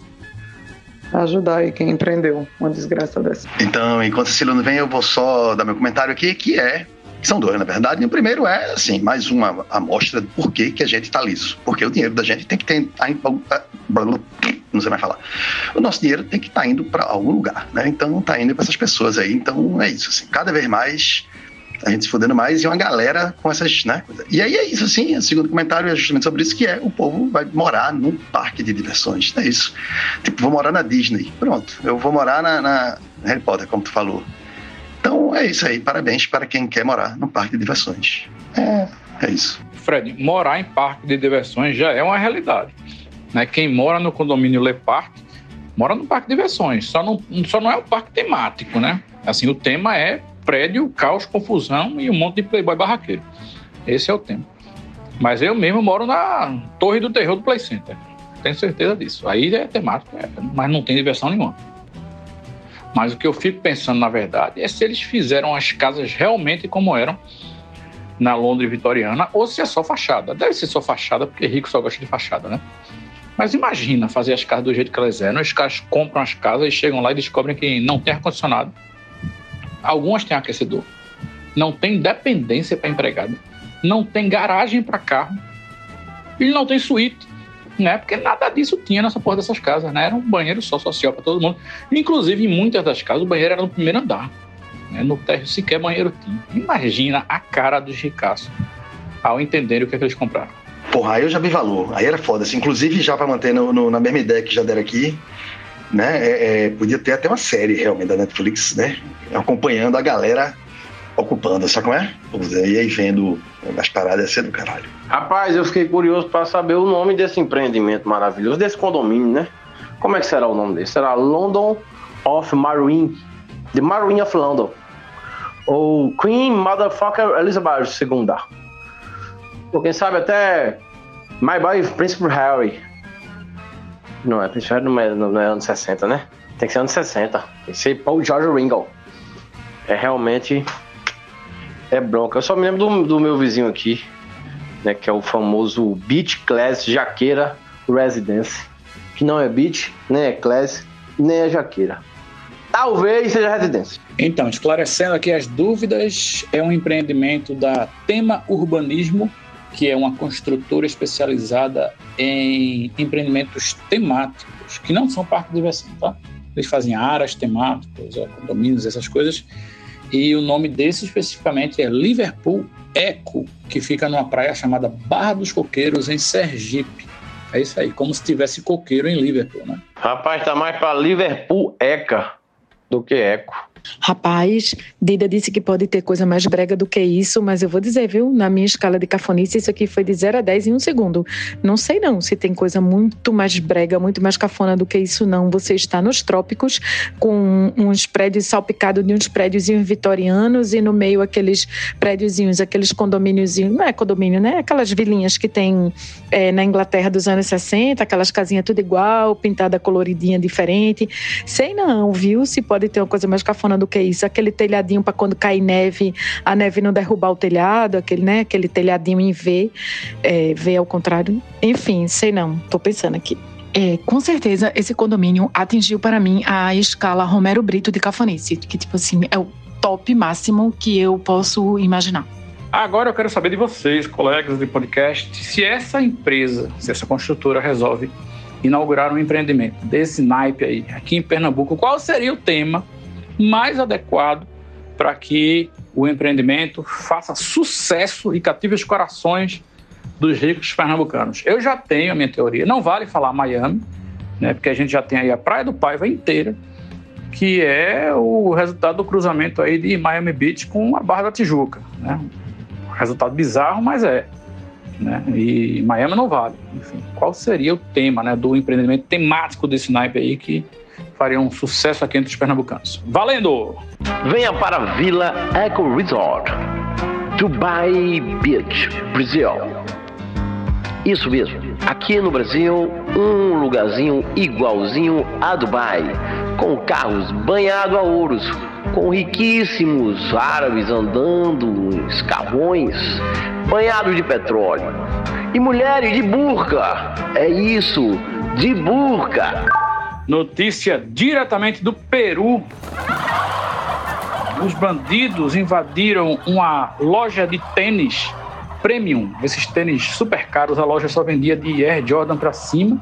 Ajudar aí quem empreendeu uma desgraça dessa. Então, enquanto Cecília não vem, eu vou só dar meu comentário aqui, que é. São dois, na verdade. E o primeiro é, assim, mais uma amostra do porquê que a gente tá liso. Porque o dinheiro da gente tem que ter. tá em- Não sei mais falar. O nosso dinheiro tem que estar indo para algum lugar, né? Então tá indo para essas pessoas aí. Então é isso. Assim, cada vez mais a gente se fudendo mais e uma galera com essas, né? E aí é isso, assim. O segundo comentário é justamente sobre isso, que é o povo vai morar num parque de diversões. É isso. Tipo, vou morar na Disney. Pronto. Eu vou morar na, na Harry Potter, como tu falou. Então é isso aí. Parabéns para quem quer morar num parque de diversões. É, É isso. Fred, morar em parque de diversões já é uma realidade. Né? Quem mora no condomínio Le Parque mora no parque de diversões. Só não, só não é um parque temático, né? Assim, o tema é prédio, caos, confusão e um monte de playboy barraqueiro. Esse é o tema. Mas eu mesmo moro na Torre do Terror do Play Center. Tenho certeza disso. Aí é temático, é, mas não tem diversão nenhuma. Mas o que eu fico pensando, na verdade, é se eles fizeram as casas realmente como eram na Londres vitoriana ou se é só fachada. Deve ser só fachada, porque rico só gosta de fachada, né? Mas imagina fazer as casas do jeito que elas eram. Os caras compram as casas e chegam lá e descobrem que não tem ar-condicionado. Algumas têm aquecedor. Não tem dependência para empregado. Não tem garagem para carro. E não tem suíte. Né? Porque nada disso tinha nessa porra dessas casas. Né? Era um banheiro só social para todo mundo. Inclusive, em muitas das casas, o banheiro era no primeiro andar. Né? No térreo sequer banheiro tinha. Imagina a cara dos ricaços ao entenderem o que, é que eles compraram. Porra, aí eu já vi valor. Aí era foda. Assim, inclusive, já para manter no, no, na mesma ideia que já deram aqui, né? É, é, podia ter até uma série realmente da Netflix, né? Acompanhando a galera ocupando, sabe como é? E aí vendo as paradas ser do caralho. Rapaz, eu fiquei curioso para saber o nome desse empreendimento maravilhoso, desse condomínio, né? Como é que será o nome desse? Será London of Marine, The Marine of London, ou Queen Motherfucker Elizabeth II. Ou quem sabe até My Boy Príncipe Harry. Não é, Harry não é, não é anos 60, né? Tem que ser anos 60. Tem que ser Paul George Ringo. É realmente é bronca. Eu só me lembro do, do meu vizinho aqui, né, que é o famoso Beach Class Jaqueira Residence, que não é beach, nem é class, nem é jaqueira. Talvez seja residência. Então, esclarecendo aqui as dúvidas, é um empreendimento da Tema Urbanismo, que é uma construtora especializada em empreendimentos temáticos, que não são parque de diversão, tá? Eles fazem áreas temáticas, condomínios, essas coisas, e o nome desse especificamente é Liverpool Eco, que fica numa praia chamada Barra dos Coqueiros, em Sergipe. É isso aí, como se tivesse coqueiro em Liverpool, né? Rapaz, tá mais para Liverpool Eca do que Eco. Rapaz, Dida disse que pode ter coisa mais brega do que isso, mas eu vou dizer, viu? Na minha escala de cafonice, isso aqui foi de 0 a 10 em um segundo. Não sei não se tem coisa muito mais brega, muito mais cafona do que isso, não. Você está nos trópicos, com uns prédios salpicados de uns prédios vitorianos e no meio aqueles prédiozinhos, aqueles condomíniozinhos, não é condomínio, né? Aquelas vilinhas que tem é, na Inglaterra dos anos 60, aquelas casinhas tudo igual, pintada coloridinha diferente. Sei não, viu? Se pode ter uma coisa mais cafona do que isso, aquele telhadinho para quando cai neve, a neve não derrubar o telhado, aquele, né, aquele telhadinho em V, é, V ao contrário. Enfim, sei não, tô pensando aqui. É, com certeza, esse condomínio atingiu para mim a escala Romero Brito de Cafonice, que, tipo assim, é o top máximo que eu posso imaginar. Agora eu quero saber de vocês, colegas de podcast, se essa empresa, se essa construtora resolve inaugurar um empreendimento desse naipe aí, aqui em Pernambuco, qual seria o tema mais adequado para que o empreendimento faça sucesso e cative os corações dos ricos pernambucanos. Eu já tenho a minha teoria, não vale falar Miami, né, porque a gente já tem aí a Praia do Paiva inteira, que é o resultado do cruzamento aí de Miami Beach com a Barra da Tijuca. Né? Resultado bizarro, mas é. Né? E Miami não vale. Enfim, qual seria o tema né, do empreendimento temático desse naipe aí que faria um sucesso aqui entre os pernambucanos. Valendo! Venha para a Vila Eco Resort, Dubai Beach, Brasil. Isso mesmo, aqui no Brasil, um lugarzinho igualzinho a Dubai, com carros banhados a ouros, com riquíssimos árabes andando nos carrões, banhados de petróleo, e mulheres de burca. É isso, de burca. Notícia diretamente do Peru. Os bandidos invadiram uma loja de tênis premium, esses tênis super caros. A loja só vendia de Air Jordan para cima.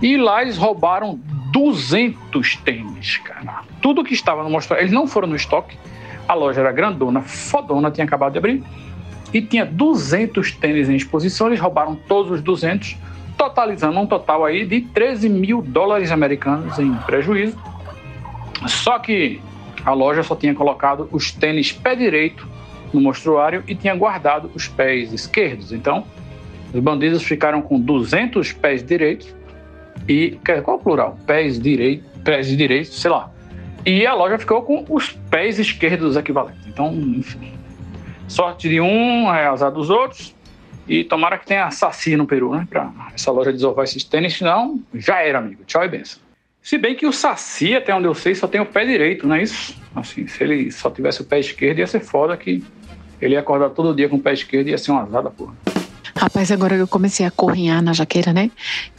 E lá eles roubaram 200 tênis, cara. Tudo que estava no mostrador, eles não foram no estoque. A loja era grandona, fodona, tinha acabado de abrir. E tinha 200 tênis em exposição. Eles roubaram todos os 200 totalizando um total aí de 13 mil dólares americanos em prejuízo. Só que a loja só tinha colocado os tênis pé direito no mostruário e tinha guardado os pés esquerdos. Então, os bandidos ficaram com 200 pés direitos e qual é o plural? Pés direitos, pés direitos, sei lá. E a loja ficou com os pés esquerdos equivalentes. Então, enfim, sorte de um é azar dos outros. E tomara que tenha saci no Peru, né? Pra essa loja desovar esses tênis, senão já era, amigo. Tchau e benção. Se bem que o Saci, até onde eu sei, só tem o pé direito, não é isso? Assim, se ele só tivesse o pé esquerdo, ia ser foda que ele ia acordar todo dia com o pé esquerdo e ia ser uma azada, porra. Rapaz, agora eu comecei a corrinhar na jaqueira, né?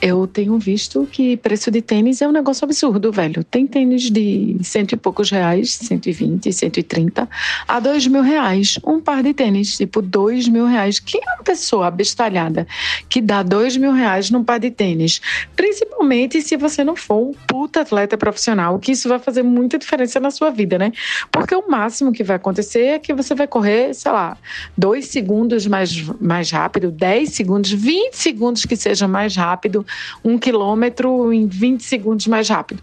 Eu tenho visto que preço de tênis é um negócio absurdo, velho. Tem tênis de cento e poucos reais, 120, 130, a dois mil reais. Um par de tênis, tipo, dois mil reais. Quem é uma pessoa abestalhada que dá dois mil reais num par de tênis? Principalmente se você não for um puta atleta profissional, que isso vai fazer muita diferença na sua vida, né? Porque o máximo que vai acontecer é que você vai correr, sei lá, dois segundos mais, mais rápido, 10 segundos, 20 segundos que seja mais rápido, um quilômetro em 20 segundos mais rápido.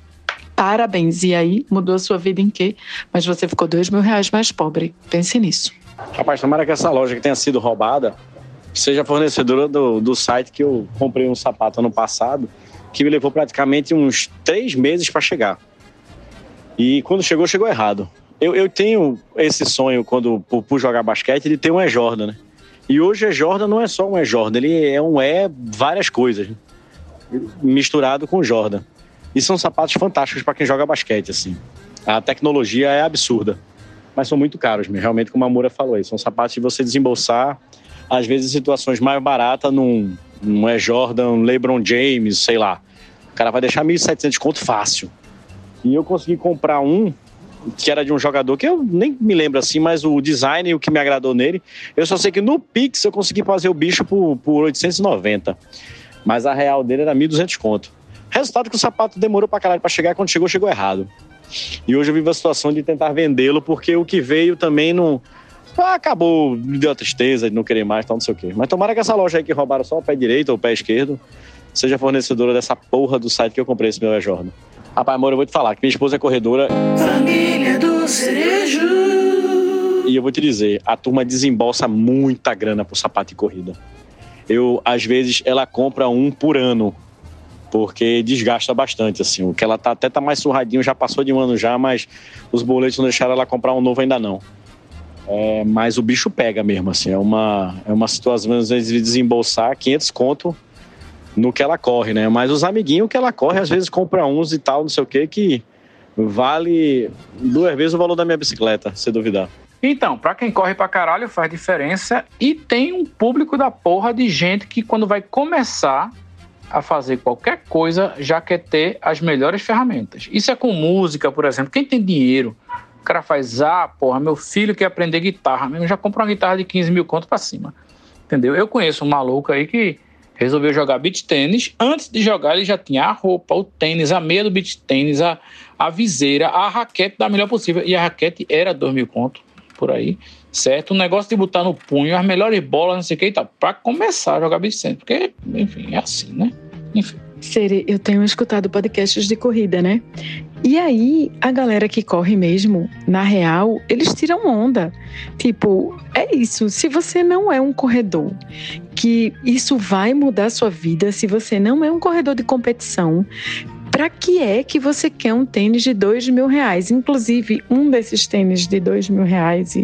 Parabéns. E aí, mudou a sua vida em quê? Mas você ficou dois mil reais mais pobre. Pense nisso. Rapaz, tomara que essa loja que tenha sido roubada seja fornecedora do, do site que eu comprei um sapato ano passado, que me levou praticamente uns três meses para chegar. E quando chegou, chegou errado. Eu, eu tenho esse sonho, quando por, por jogar basquete, de ter um Air Jordan, né? E hoje a Jordan não é só um E Jordan, ele é um E várias coisas, misturado com Jordan. E são sapatos fantásticos para quem joga basquete, assim. A tecnologia é absurda, mas são muito caros, realmente, como a Moura falou aí. São sapatos de você desembolsar, às vezes, em situações mais baratas, num, num E Jordan, LeBron James, sei lá. O cara vai deixar 1.700 conto fácil. E eu consegui comprar um que era de um jogador que eu nem me lembro assim, mas o design e o que me agradou nele, eu só sei que no Pix eu consegui fazer o bicho por, por 890. Mas a real dele era 1.200 conto. Resultado que o sapato demorou pra caralho pra chegar, quando chegou, chegou errado. E hoje eu vivo a situação de tentar vendê-lo, porque o que veio também não. Ah, acabou, me deu a tristeza de não querer mais, tal, não sei o quê. Mas tomara que essa loja aí que roubaram só o pé direito ou o pé esquerdo seja fornecedora dessa porra do site que eu comprei esse meu Jordan. Rapaz, amor, eu vou te falar que minha esposa é corredora. Família do Cerejo. E eu vou te dizer, a turma desembolsa muita grana por sapato de corrida. Eu, às vezes, ela compra um por ano, porque desgasta bastante, assim. O que ela tá, até tá mais surradinho, já passou de um ano já, mas os boletos não deixaram ela comprar um novo ainda não. É, mas o bicho pega mesmo, assim. É uma, é uma situação, às vezes, de desembolsar 500 conto no que ela corre, né? Mas os amiguinhos que ela corre, às vezes compra uns e tal, não sei o que, que vale duas vezes o valor da minha bicicleta, se duvidar. Então, pra quem corre pra caralho faz diferença e tem um público da porra de gente que quando vai começar a fazer qualquer coisa já quer ter as melhores ferramentas. Isso é com música, por exemplo. Quem tem dinheiro, o cara faz, ah, porra, meu filho quer aprender guitarra, mesmo já compra uma guitarra de 15 mil conto pra cima. Entendeu? Eu conheço um maluco aí que resolveu jogar beach tênis. Antes de jogar, ele já tinha a roupa, o tênis, a meia do beach tênis, a, a viseira, a raquete da melhor possível. E a raquete era dois mil conto por aí, certo? O negócio de botar no punho as melhores bolas, não sei o que e tal, pra começar a jogar beach tênis. Porque, enfim, é assim, né? Enfim. Siri, eu tenho escutado podcasts de corrida, né? E aí, a galera que corre mesmo, na real, eles tiram onda. Tipo, é isso. Se você não é um corredor, que isso vai mudar a sua vida, se você não é um corredor de competição, para que é que você quer um tênis de dois mil reais? Inclusive, um desses tênis de dois mil reais,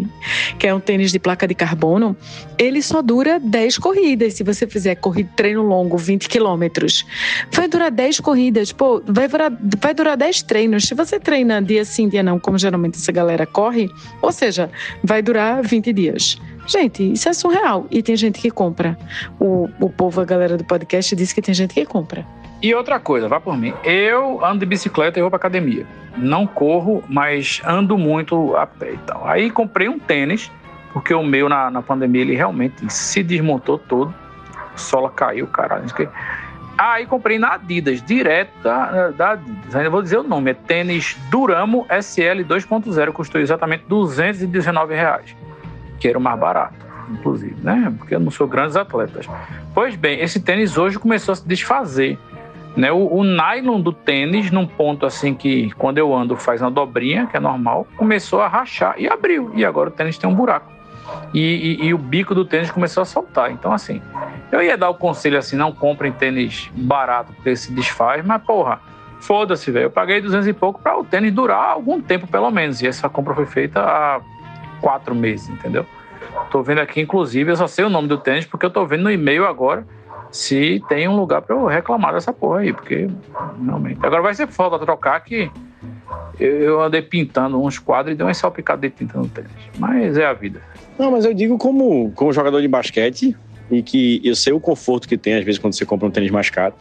que é um tênis de placa de carbono, ele só dura 10 corridas. Se você fizer corrida, treino longo, 20 quilômetros, vai durar 10 corridas. Pô, vai durar, vai durar 10 treinos. Se você treina dia sim, dia não, como geralmente essa galera corre, ou seja, vai durar 20 dias. Gente, isso é surreal. E tem gente que compra. O, o povo, a galera do podcast, disse que tem gente que compra. E outra coisa, vá por mim. Eu ando de bicicleta e vou pra academia. Não corro, mas ando muito a pé e tal. Aí comprei um tênis, porque o meu na, na pandemia ele realmente se desmontou todo. Sola caiu, caralho. Aí comprei na Adidas, direto da, da Adidas. Ainda vou dizer o nome, é tênis Duramo SL 2.0, custou exatamente 219 reais, que era o mais barato, inclusive, né? Porque eu não sou grandes atletas. Pois bem, esse tênis hoje começou a se desfazer. Né, o, o, nylon do tênis, num ponto assim que quando eu ando faz uma dobrinha, que é normal, começou a rachar e abriu. E agora o tênis tem um buraco. e, e, e o bico do tênis começou a soltar. Então, assim, eu ia dar o conselho assim: não comprem tênis barato, porque se desfaz, mas porra, foda-se, velho. Eu paguei 200 e pouco para o tênis durar algum tempo, pelo menos. E essa compra foi feita há quatro meses, entendeu? Tô vendo aqui, inclusive, eu só sei o nome do tênis porque eu tô vendo no e-mail agora se tem um lugar para eu reclamar dessa porra aí, porque realmente. Agora vai ser falta trocar que eu andei pintando uns quadros e dei uma salpicada de tinta no tênis. Mas é a vida. Não, mas eu digo como, como jogador de basquete e que eu sei o conforto que tem, às vezes, quando você compra um tênis mais caro.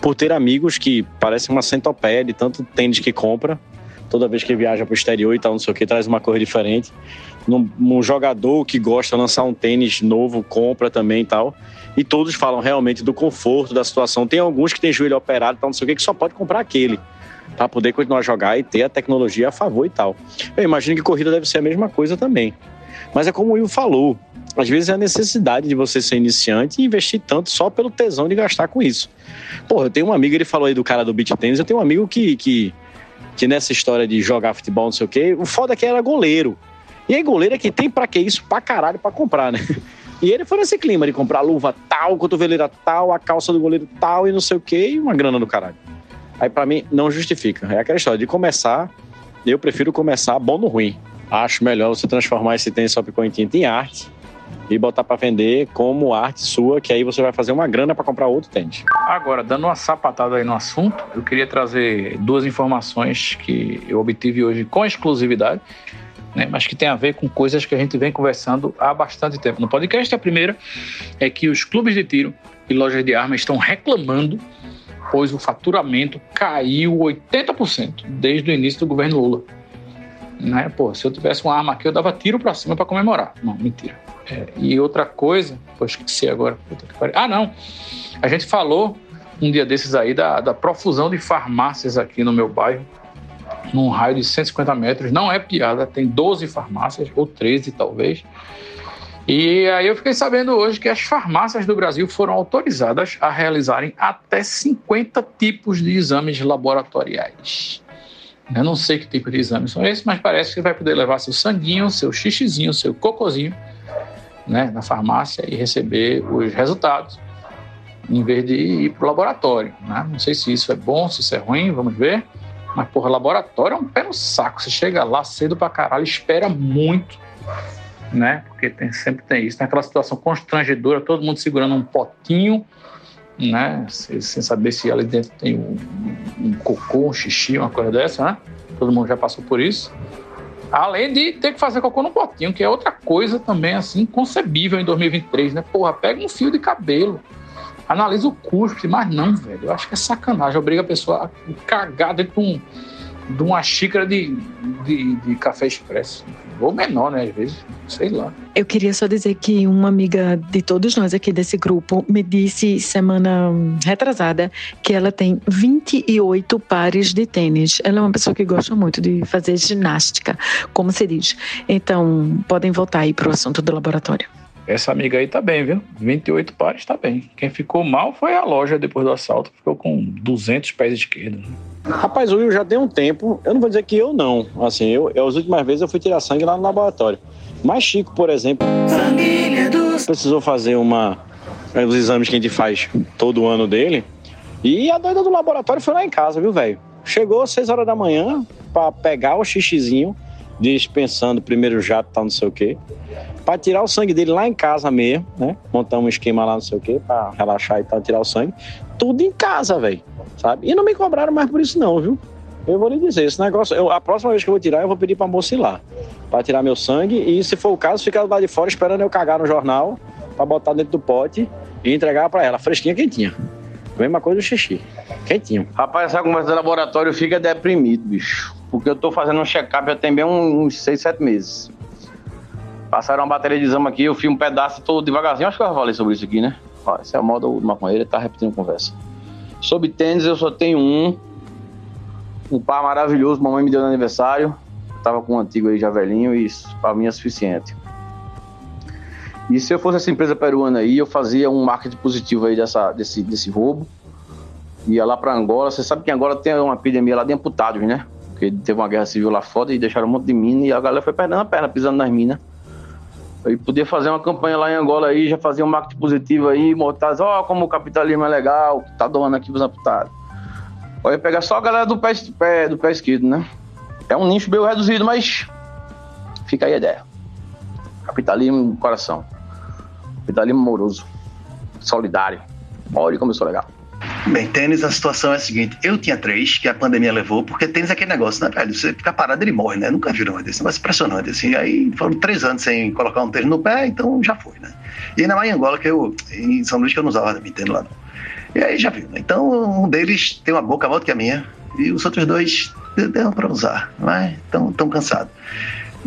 Por ter amigos que parecem uma centopeia de tanto tênis que compra, toda vez que viaja para o exterior e tal, não sei o que, traz uma cor diferente. Um, um jogador que gosta de lançar um tênis novo, compra também e tal. E todos falam realmente do conforto, da situação. Tem alguns que têm joelho operado e tal, não sei o que, que só pode comprar aquele para poder continuar a jogar e ter a tecnologia a favor e tal. Eu imagino que corrida deve ser a mesma coisa também. Mas é como o Will falou, às vezes é a necessidade de você ser iniciante e investir tanto só pelo tesão de gastar com isso. Porra, eu tenho um amigo, ele falou aí do cara do beat tênis, eu tenho um amigo que, que, que nessa história de jogar futebol, não sei o quê, o foda é que era goleiro. E aí goleiro é que tem pra que isso pra caralho pra comprar, né? E ele foi nesse clima de comprar luva tal, cotoveleira tal, a calça do goleiro tal e não sei o quê, e uma grana do caralho. Aí para mim não justifica. É aquela história de começar, eu prefiro começar bom no ruim. Acho melhor você transformar esse tênis só picou em tinta em arte e botar para vender como arte sua, que aí você vai fazer uma grana para comprar outro tênis. Agora, dando uma sapatada aí no assunto, eu queria trazer duas informações que eu obtive hoje com exclusividade, né, mas que tem a ver com coisas que a gente vem conversando há bastante tempo no podcast. A primeira é que os clubes de tiro e lojas de armas estão reclamando pois o faturamento caiu 80% desde o início do governo Lula. Né? Pô, se eu tivesse uma arma aqui, eu dava tiro para cima para comemorar. Não, mentira. É, e outra coisa, pô, esqueci agora. Ah, não. A gente falou um dia desses aí da, da profusão de farmácias aqui no meu bairro, num raio de 150 metros. Não é piada, tem 12 farmácias, ou 13 talvez. E aí eu fiquei sabendo hoje que as farmácias do Brasil foram autorizadas a realizarem até 50 tipos de exames laboratoriais. Eu não sei que tipo de exames são esses, mas parece que vai poder levar seu sanguinho, seu xixizinho, seu cocozinho né, na farmácia e receber os resultados, em vez de ir para o laboratório. Né? Não sei se isso é bom, se isso é ruim, vamos ver. Mas, porra, laboratório é um pé no saco. Você chega lá cedo pra caralho, espera muito né? Porque tem, sempre tem isso. Tem aquela situação constrangedora, todo mundo segurando um potinho, né? Sem, sem saber se ali dentro tem um, um, cocô, um xixi, uma coisa dessa, né? Todo mundo já passou por isso. Além de ter que fazer cocô no potinho, que é outra coisa também, assim, concebível em 2023, né? Porra, pega um fio de cabelo, analisa o custo, mas não, velho. Eu acho que é sacanagem. Obriga a pessoa a cagar dentro de um de uma xícara de, de, de, café expresso. Ou menor, né? Às vezes, sei lá. Eu queria só dizer que uma amiga de todos nós aqui desse grupo me disse semana retrasada que ela tem 28 pares de tênis. Ela é uma pessoa que gosta muito de fazer ginástica, como se diz. Então, podem voltar aí para o assunto do laboratório. Essa amiga aí tá bem, viu? 28 pares tá bem. Quem ficou mal foi a loja depois do assalto. Ficou com 200 pés esquerdos. Rapaz, o Will já tem um tempo. Eu não vou dizer que eu não. Assim, eu, eu as últimas vezes eu fui tirar sangue lá no laboratório. Mas Chico, por exemplo, precisou fazer uma os exames que a gente faz todo ano dele. E a doida do laboratório foi lá em casa, viu, velho? Chegou às 6 horas da manhã para pegar o xixizinho, dispensando o primeiro jato, tal, não sei o quê para tirar o sangue dele lá em casa mesmo, né? Montar um esquema lá, não sei o quê, para relaxar e tal, tirar o sangue. Tudo em casa, velho, sabe? E não me cobraram mais por isso, não, viu? Eu vou lhe dizer, esse negócio, eu, a próxima vez que eu vou tirar, eu vou pedir pra moça ir lá, pra tirar meu sangue, e se for o caso, ficar lá de fora esperando eu cagar no jornal, pra botar dentro do pote e entregar pra ela, fresquinha, quentinha. Mesma coisa do xixi, quentinho. Rapaz, essa conversa de laboratório fica deprimido, bicho. Porque eu tô fazendo um check-up já tem bem uns 6, 7 meses. Passaram uma bateria de exame aqui, eu fui um pedaço todo devagarzinho. Acho que eu já falei sobre isso aqui, né? Ó, esse é o modo do maconheiro, tá repetindo conversa. Sobre tênis, eu só tenho um. Um par maravilhoso, mamãe me deu no aniversário. Eu tava com um antigo aí já velhinho e isso pra mim é suficiente. E se eu fosse essa empresa peruana aí, eu fazia um marketing positivo aí dessa, desse, desse roubo. Ia lá pra Angola. Você sabe que Angola tem uma epidemia lá de amputados, né? Porque teve uma guerra civil lá fora e deixaram um monte de mina e a galera foi perdendo a perna, pisando nas minas. Aí podia fazer uma campanha lá em Angola aí, já fazer um marketing positivo aí, mostrar, ó, como o capitalismo é legal, tá doando aqui pros amputados. Pode pegar só a galera do pé, pé- do pé esquerdo, né? É um nicho bem reduzido, mas fica aí a ideia. Capitalismo do coração. Capitalismo amoroso. Solidário. Olha como eu sou legal. Bem, tênis, a situação é a seguinte: eu tinha três que a pandemia levou, porque tênis é aquele negócio, né, velho? Você fica parado, ele morre, né? Nunca viram desse negócio impressionante, assim. Aí foram três anos sem colocar um tênis no pé, então já foi, né? E ainda mais em Angola, que eu, em São Luís, que eu não usava meu tênis lá, não. E aí já viu, né? Então um deles tem uma boca maior do que a minha, e os outros dois deram pra usar, mas estão tão cansados.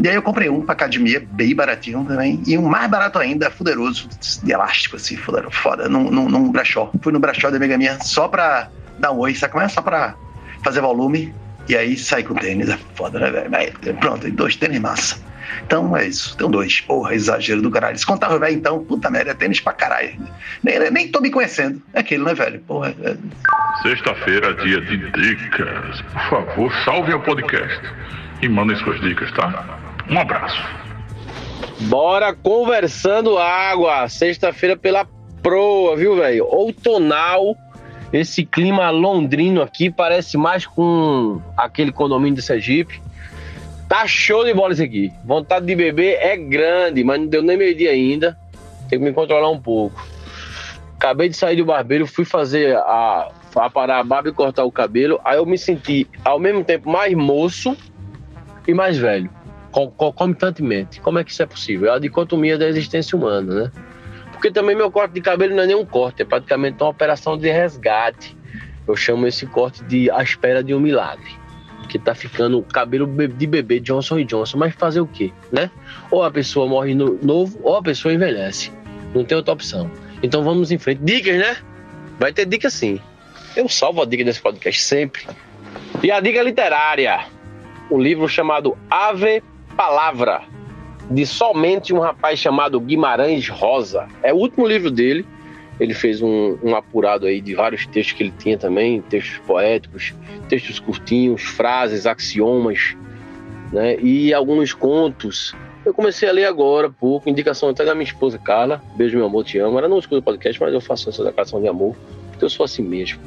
E aí eu comprei um pra academia, bem baratinho também. E um mais barato ainda, fuderoso, de elástico, assim, foda, num, num, num brachó. Fui no brachó da amiga minha só pra dar um oi, sabe como é? Só pra fazer volume. E aí sair com tênis, é foda, né, velho? Pronto, e dois tênis massa. Então é isso, tem dois. Porra, exagero do caralho. Se contar velho, então, puta merda, é tênis pra caralho. Nem, nem tô me conhecendo. É aquele, né, velho? Porra, é... Sexta-feira, dia de dicas. Por favor, salve o podcast e mandem suas dicas, tá? Um abraço. Bora conversando água. Sexta-feira pela proa, viu, velho? Outonal. Esse clima londrino aqui parece mais com aquele condomínio de Sergipe. Tá show de bola isso aqui. Vontade de beber é grande, mas não deu nem meio-dia ainda. Tem que me controlar um pouco. Acabei de sair do barbeiro, fui fazer a, a parar a barba e cortar o cabelo. Aí eu me senti ao mesmo tempo mais moço e mais velho, concomitantemente. Como é que isso é possível? É a dicotomia da existência humana, né? Porque também meu corte de cabelo não é nenhum corte, é praticamente uma operação de resgate. Eu chamo esse corte de a espera de um milagre. Que tá ficando o cabelo be- de bebê Johnson Johnson. Mas fazer o quê, né? Ou a pessoa morre no- novo, ou a pessoa envelhece. Não tem outra opção. Então vamos em frente. Dicas, né? Vai ter dica sim. Eu salvo a dica desse podcast sempre. E a dica literária um livro chamado Ave Palavra, de somente um rapaz chamado Guimarães Rosa. É o último livro dele. Ele fez um, um apurado aí de vários textos que ele tinha também, textos poéticos, textos curtinhos, frases, axiomas, né? E alguns contos. Eu comecei a ler agora, pouco, indicação até da minha esposa Carla. Beijo, meu amor, te amo. Ela não escuta o podcast, mas eu faço essa declaração de amor, porque eu sou assim mesmo.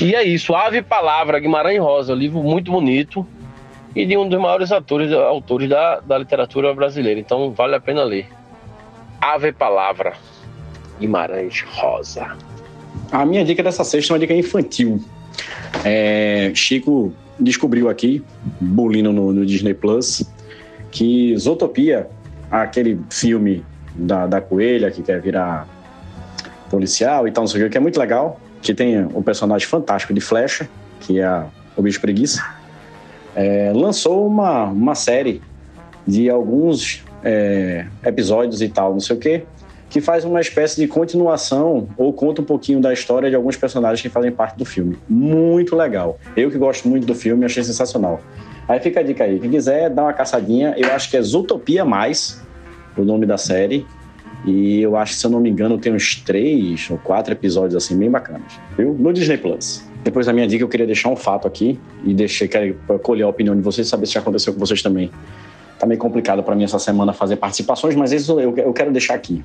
E é isso, Ave Palavra, Guimarães Rosa, livro muito bonito e de um dos maiores atores, autores da, da literatura brasileira. Então vale a pena ler. Ave Palavra, Guimarães Rosa. A minha dica dessa sexta é uma dica infantil. É, Chico descobriu aqui, bulino no, no Disney Plus, que Zootopia, aquele filme da, da coelha que quer virar policial e tal, não sei o que, que é muito legal, que tem um personagem fantástico de Flecha, que é o bicho preguiça, é, lançou uma, uma série de alguns é, episódios e tal, não sei o que, que faz uma espécie de continuação ou conta um pouquinho da história de alguns personagens que fazem parte do filme. Muito legal. Eu que gosto muito do filme, achei sensacional. Aí fica a dica aí. Quem quiser dar uma caçadinha, eu acho que é Zootopia Mais, o nome da série. E eu acho se eu não me engano, tem uns três ou quatro episódios assim, bem bacanas. Viu? No Disney Plus. Depois da minha dica, eu queria deixar um fato aqui e deixei quero colher a opinião de vocês, saber se já aconteceu com vocês também. Tá meio complicado para mim essa semana fazer participações, mas isso eu, eu quero deixar aqui.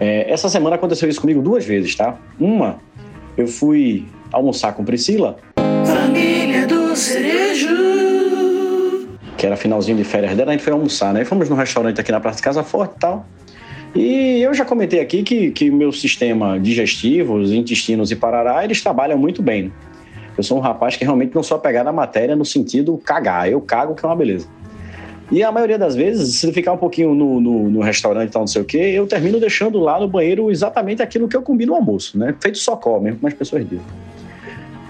É, essa semana aconteceu isso comigo duas vezes, tá? Uma, eu fui almoçar com Priscila, Família do Cerejo. que era finalzinho de férias dela, a gente foi almoçar, né? Fomos num restaurante aqui na Praça de Casa Forte e tal. E eu já comentei aqui que, que o meu sistema digestivo, os intestinos e parará, eles trabalham muito bem. Eu sou um rapaz que realmente não sou apegado à matéria no sentido cagar. Eu cago, que é uma beleza. E a maioria das vezes, se ficar um pouquinho no, no, no restaurante e tal, não sei o quê, eu termino deixando lá no banheiro exatamente aquilo que eu comi no almoço, né? Feito socó mesmo, como as pessoas dizem.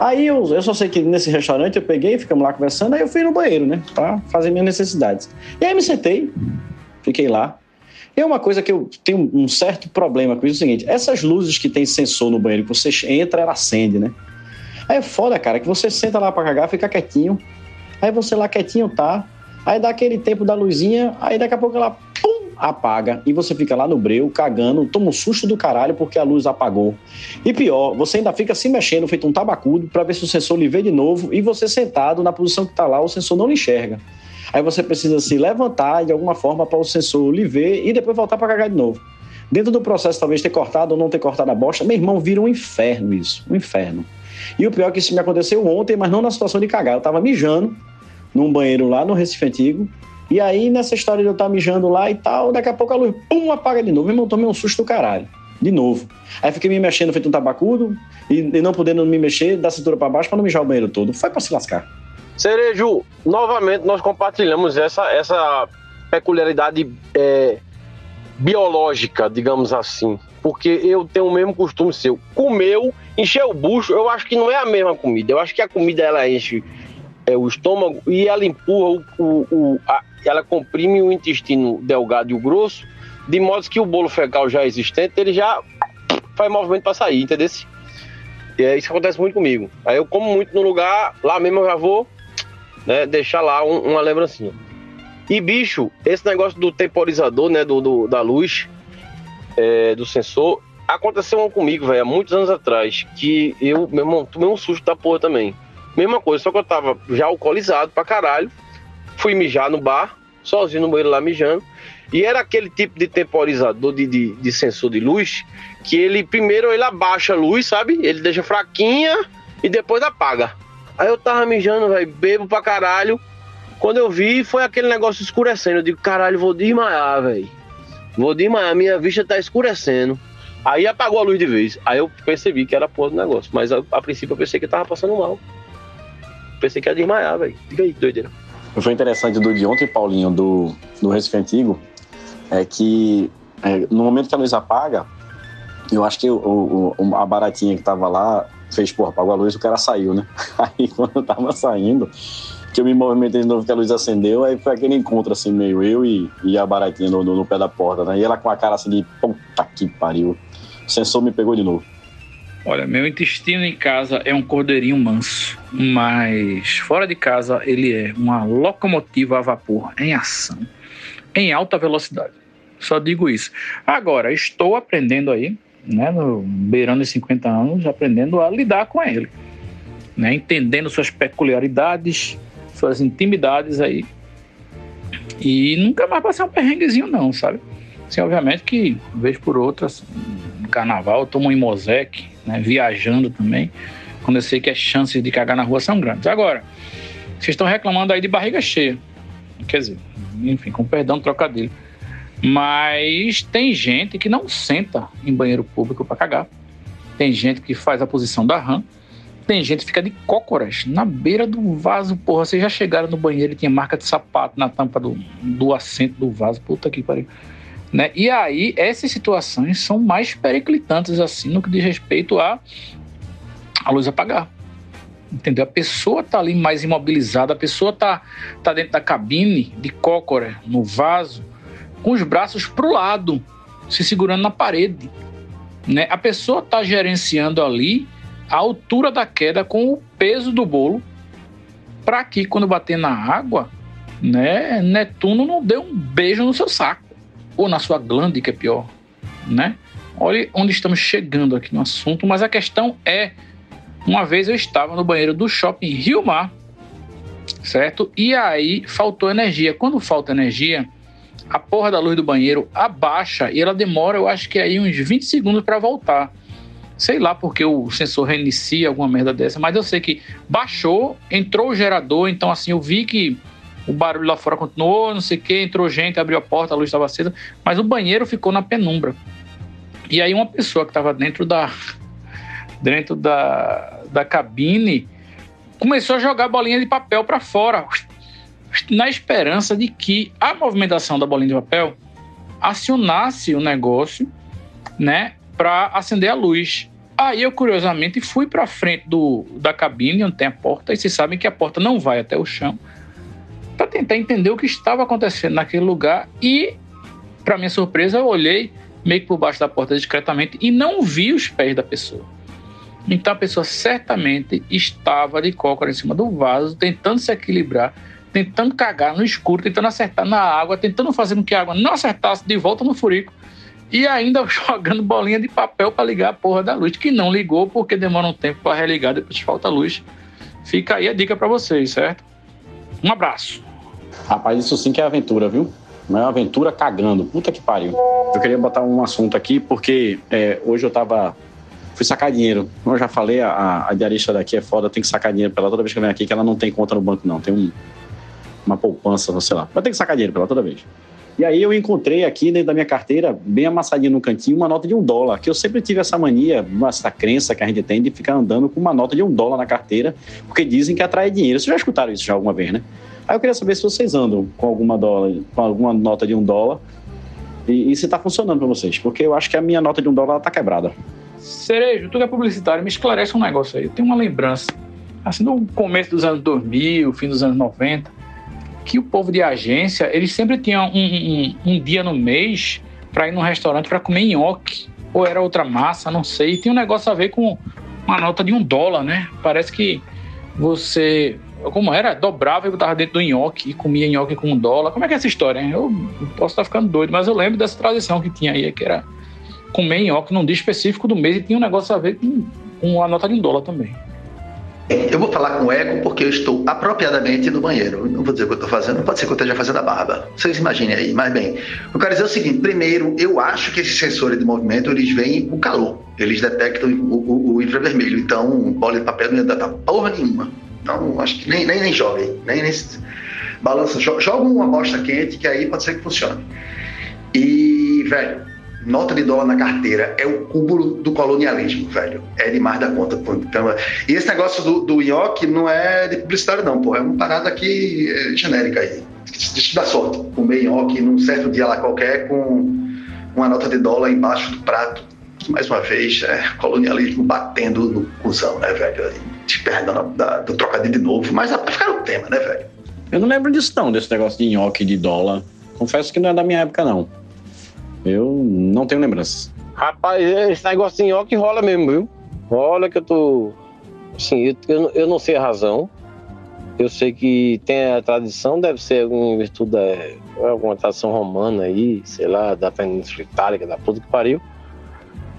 Aí eu, eu só sei que nesse restaurante eu peguei, ficamos lá conversando, aí eu fui no banheiro, né? Pra fazer minhas necessidades. E aí me sentei, fiquei lá. E é uma coisa que eu tenho um certo problema com isso, é o seguinte: essas luzes que tem sensor no banheiro, que você entra, ela acende, né? Aí é foda, cara, que você senta lá pra cagar, fica quietinho. Aí você lá quietinho tá. Aí dá aquele tempo da luzinha, aí daqui a pouco ela pum, apaga. E você fica lá no breu, cagando, toma um susto do caralho porque a luz apagou. E pior, você ainda fica se mexendo, feito um tabacudo, pra ver se o sensor lhe vê de novo. E você sentado na posição que tá lá, o sensor não lhe enxerga. Aí você precisa se levantar de alguma forma para o sensor lhe ver e depois voltar para cagar de novo. Dentro do processo, talvez ter cortado ou não ter cortado a bosta, meu irmão, vira um inferno isso, um inferno. E o pior é que isso me aconteceu ontem, mas não na situação de cagar. Eu tava mijando num banheiro lá no Recife Antigo, e aí nessa história de eu estar mijando lá e tal, daqui a pouco a luz, pum, apaga de novo. Meu irmão, tomei um susto do caralho. De novo. Aí fiquei me mexendo feito um tabacudo e, e não podendo me mexer da cintura para baixo para não mijar o banheiro todo. Foi para se lascar. Cerejo, novamente nós compartilhamos essa, essa peculiaridade é, biológica, digamos assim. Porque eu tenho o mesmo costume seu. Comeu, encher o bucho, eu acho que não é a mesma comida. Eu acho que a comida ela enche é, o estômago e ela empurra o, o, o a, ela comprime o intestino delgado e o grosso, de modo que o bolo fecal já existente, ele já faz movimento para sair, entendeu? E é, isso acontece muito comigo. Aí eu como muito no lugar, lá mesmo eu já vou né, deixar lá um, uma lembrancinha. E bicho, esse negócio do temporizador, né, do, do da luz, é, do sensor, aconteceu comigo, velho, há muitos anos atrás, que eu, meu irmão, tomei um susto da porra também. Mesma coisa, só que eu tava já alcoolizado pra caralho, fui mijar no bar, sozinho no banheiro lá mijando, e era aquele tipo de temporizador de, de, de sensor de luz, que ele primeiro ele abaixa a luz, sabe? Ele deixa fraquinha e depois apaga. Aí eu tava mijando, velho, bebo pra caralho. Quando eu vi, foi aquele negócio escurecendo. Eu digo, caralho, vou desmaiar, velho. Vou desmaiar, minha vista tá escurecendo. Aí apagou a luz de vez. Aí eu percebi que era porra do negócio. Mas a, a princípio eu pensei que tava passando mal. Pensei que ia desmaiar, velho. Diga aí, doideira. Foi interessante do de ontem, Paulinho, do, do Recife Antigo, é que é, no momento que a luz apaga, eu acho que o, o, a baratinha que tava lá fez, porra, apagou a luz, o cara saiu, né? Aí quando eu tava saindo, que eu me movimentei de novo, que a luz acendeu, aí foi aquele encontro assim, meio eu e, e a baratinha no, no, no, pé da porta, né? E ela com a cara assim de puta que pariu. Sensor me pegou de novo. Olha, meu intestino em casa é um cordeirinho manso, mas fora de casa ele é uma locomotiva a vapor em ação, em alta velocidade. Só digo isso. Agora, estou aprendendo aí, né, no, beirando os 50 anos, aprendendo a lidar com ele, né, entendendo suas peculiaridades, suas intimidades aí. E nunca mais passei um perrenguezinho, não, sabe? Assim, obviamente que, vez por outra, assim, carnaval, tomo um Imosec, né, viajando também, quando eu sei que as chances de cagar na rua são grandes. Agora, vocês estão reclamando aí de barriga cheia. Quer dizer, enfim, com perdão do trocadilho. Mas tem gente que não senta em banheiro público para cagar. Tem gente que faz a posição da rã. Tem gente que fica de cócoras na beira do vaso. Porra, vocês já chegaram no banheiro e tinha marca de sapato na tampa do, do assento do vaso. Puta que pariu. Né? E aí, essas situações são mais periclitantes, assim, no que diz respeito a, a luz apagar. Entendeu? A pessoa tá ali mais imobilizada, a pessoa tá, tá dentro da cabine de cócora, no vaso, com os braços pro lado, se segurando na parede. Né? A pessoa tá gerenciando ali a altura da queda com o peso do bolo, para que quando bater na água, né, Netuno não dê um beijo no seu saco ou na sua glande, que é pior, né? Olha onde estamos chegando aqui no assunto, mas a questão é, uma vez eu estava no banheiro do shopping Rio Mar, certo? E aí faltou energia. Quando falta energia, a porra da luz do banheiro abaixa e ela demora, eu acho que aí uns 20 segundos para voltar. Sei lá porque o sensor reinicia alguma merda dessa, mas eu sei que baixou, entrou o gerador, então assim eu vi que o barulho lá fora continuou, não sei o que, entrou gente, abriu a porta, a luz estava acesa, mas o banheiro ficou na penumbra. E aí uma pessoa que estava dentro da dentro da, da cabine começou a jogar bolinha de papel para fora, na esperança de que a movimentação da bolinha de papel acionasse o negócio, né, para acender a luz. Aí eu curiosamente fui para frente do, da cabine onde tem a porta e vocês sabem que a porta não vai até o chão para tentar entender o que estava acontecendo naquele lugar e, para minha surpresa, eu olhei meio que por baixo da porta discretamente e não vi os pés da pessoa. Então a pessoa certamente estava de cócora em cima do vaso, tentando se equilibrar, tentando cagar no escuro, tentando acertar na água, tentando fazer com que a água não acertasse de volta no furico e ainda jogando bolinha de papel para ligar a porra da luz, que não ligou porque demora um tempo para religar, depois falta luz. Fica aí a dica para vocês, certo? Um abraço. Rapaz, isso sim que é aventura, viu? Não é uma aventura cagando. Puta que pariu. Eu queria botar um assunto aqui, porque é, hoje eu tava. Fui sacar dinheiro. Como eu já falei, a, a diarista daqui é foda, tem que sacar dinheiro pra ela toda vez que eu venho aqui, que ela não tem conta no banco, não. Tem um, uma poupança, sei lá. Mas tem que sacar dinheiro pra ela toda vez. E aí eu encontrei aqui dentro da minha carteira, bem amassadinha no cantinho, uma nota de um dólar, que eu sempre tive essa mania, essa crença que a gente tem de ficar andando com uma nota de um dólar na carteira, porque dizem que atrai dinheiro. Vocês já escutaram isso já alguma vez, né? Aí eu queria saber se vocês andam com alguma, dólar, com alguma nota de um dólar e, e se está funcionando para vocês, porque eu acho que a minha nota de um dólar está quebrada. Cerejo, tu que é publicitário, me esclarece um negócio aí. Eu tenho uma lembrança, assim, no começo dos anos 2000, fim dos anos 90, que o povo de agência, eles sempre tinham um, um, um dia no mês para ir num restaurante para comer nhoque, ou era outra massa, não sei. E tinha um negócio a ver com uma nota de um dólar, né? Parece que você como era? Dobrava e botava dentro do nhoque e comia nhoque com um dólar. Como é que é essa história, hein? Eu posso estar ficando doido, mas eu lembro dessa tradição que tinha aí, que era comer nhoque num dia específico do mês e tinha um negócio a ver com, com a nota de um dólar também. Eu vou falar com eco porque eu estou apropriadamente no banheiro. Não vou dizer o que eu estou fazendo, pode ser que eu esteja fazendo a barba. Vocês imaginem aí. Mas bem, eu quero dizer o seguinte: primeiro, eu acho que esses sensores de movimento eles veem o calor, eles detectam o, o, o infravermelho. Então, bola de papel não ia dar porra nenhuma. Então, acho que nem, nem, nem nem, nem balança. Joga uma bosta quente que aí pode ser que funcione. E, velho, nota de dólar na carteira é o cúmulo do colonialismo, velho. É demais da conta. Então, e esse negócio do, do IOC não é de publicidade, não, pô. É uma parada aqui é, genérica aí. Deixa dar sorte. Comer IOC num certo dia lá qualquer com uma nota de dólar embaixo do prato. Mais uma vez, é colonialismo batendo no cuzão, né, velho? Perdão da, do trocadilho de novo, mas vai ficar o tema, né, velho? Eu não lembro disso não, desse negócio de nhoque de dólar. Confesso que não é da minha época, não. Eu não tenho lembranças. Rapaz, esse negócio de nhoque rola mesmo, viu? Rola que eu tô. Assim, eu, eu, não sei a razão. Eu sei que tem a tradição, deve ser alguma virtude, é, alguma tradição romana aí, sei lá, da Península Itálica, da puta que pariu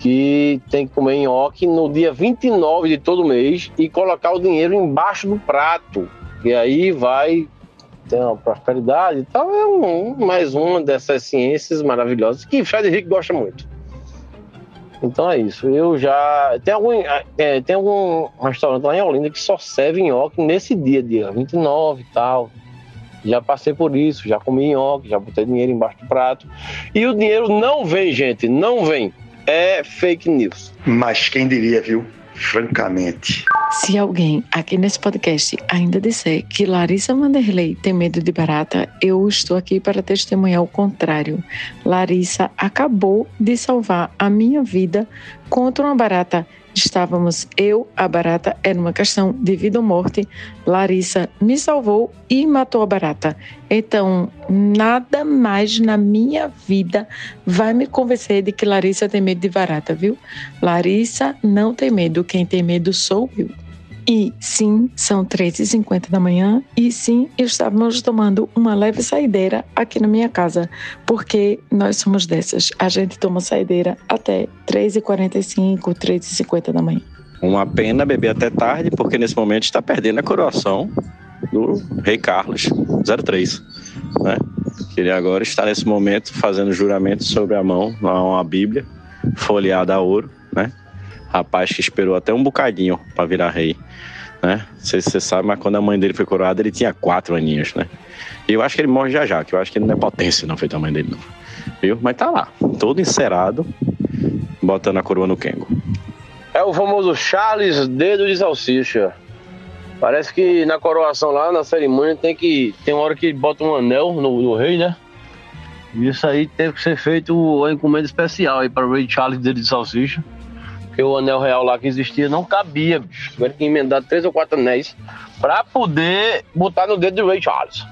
que tem que comer nhoque no dia 29 de todo mês e colocar o dinheiro embaixo do prato. E aí vai ter uma prosperidade e tal. É um, mais uma dessas ciências maravilhosas que Fred Henrique gosta muito. Então é isso. Eu já. Tem algum, é, tem algum restaurante lá em Olinda que só serve nhoque nesse dia, dia 29 e tal. Já passei por isso, já comi nhoque, já botei dinheiro embaixo do prato. E o dinheiro não vem, gente, não vem é fake news. Mas quem diria, viu? Francamente. Se alguém aqui nesse podcast ainda disser que Larissa Vanderlei tem medo de barata, eu estou aqui para testemunhar o contrário. Larissa acabou de salvar a minha vida contra uma barata Estávamos eu, a barata, era uma questão de vida ou morte. Larissa me salvou e matou a barata. Então, nada mais na minha vida vai me convencer de que Larissa tem medo de barata, viu? Larissa não tem medo, quem tem medo sou eu. E sim, são 3h50 da manhã e sim, estávamos tomando uma leve saideira aqui na minha casa, porque nós somos dessas. A gente toma saideira até 3h45, 3h50 da manhã. Uma pena beber até tarde, porque nesse momento está perdendo a coroação do Rei Carlos 03, né? Ele agora está nesse momento fazendo juramento sobre a mão, uma Bíblia folheada a ouro, né? Rapaz que esperou até um bocadinho para virar rei né? Você sabe, mas quando a mãe dele foi coroada, ele tinha quatro aninhos, né? E eu acho que ele morre já já, que eu acho que ele não é potência, não, feito a mãe dele, não. Viu? Mas tá lá, todo encerado, botando a coroa no Kengo. É o famoso Charles Dedo de Salsicha. Parece que na coroação lá, na cerimônia, tem que. Tem uma hora que bota um anel no, no rei, né? Isso aí teve que ser feito uma encomenda especial aí para o rei Charles Dedo de Salsicha. Porque o anel real lá que existia não cabia, bicho. Tiveram que emendar três ou quatro anéis para poder botar no dedo do Ray Charles.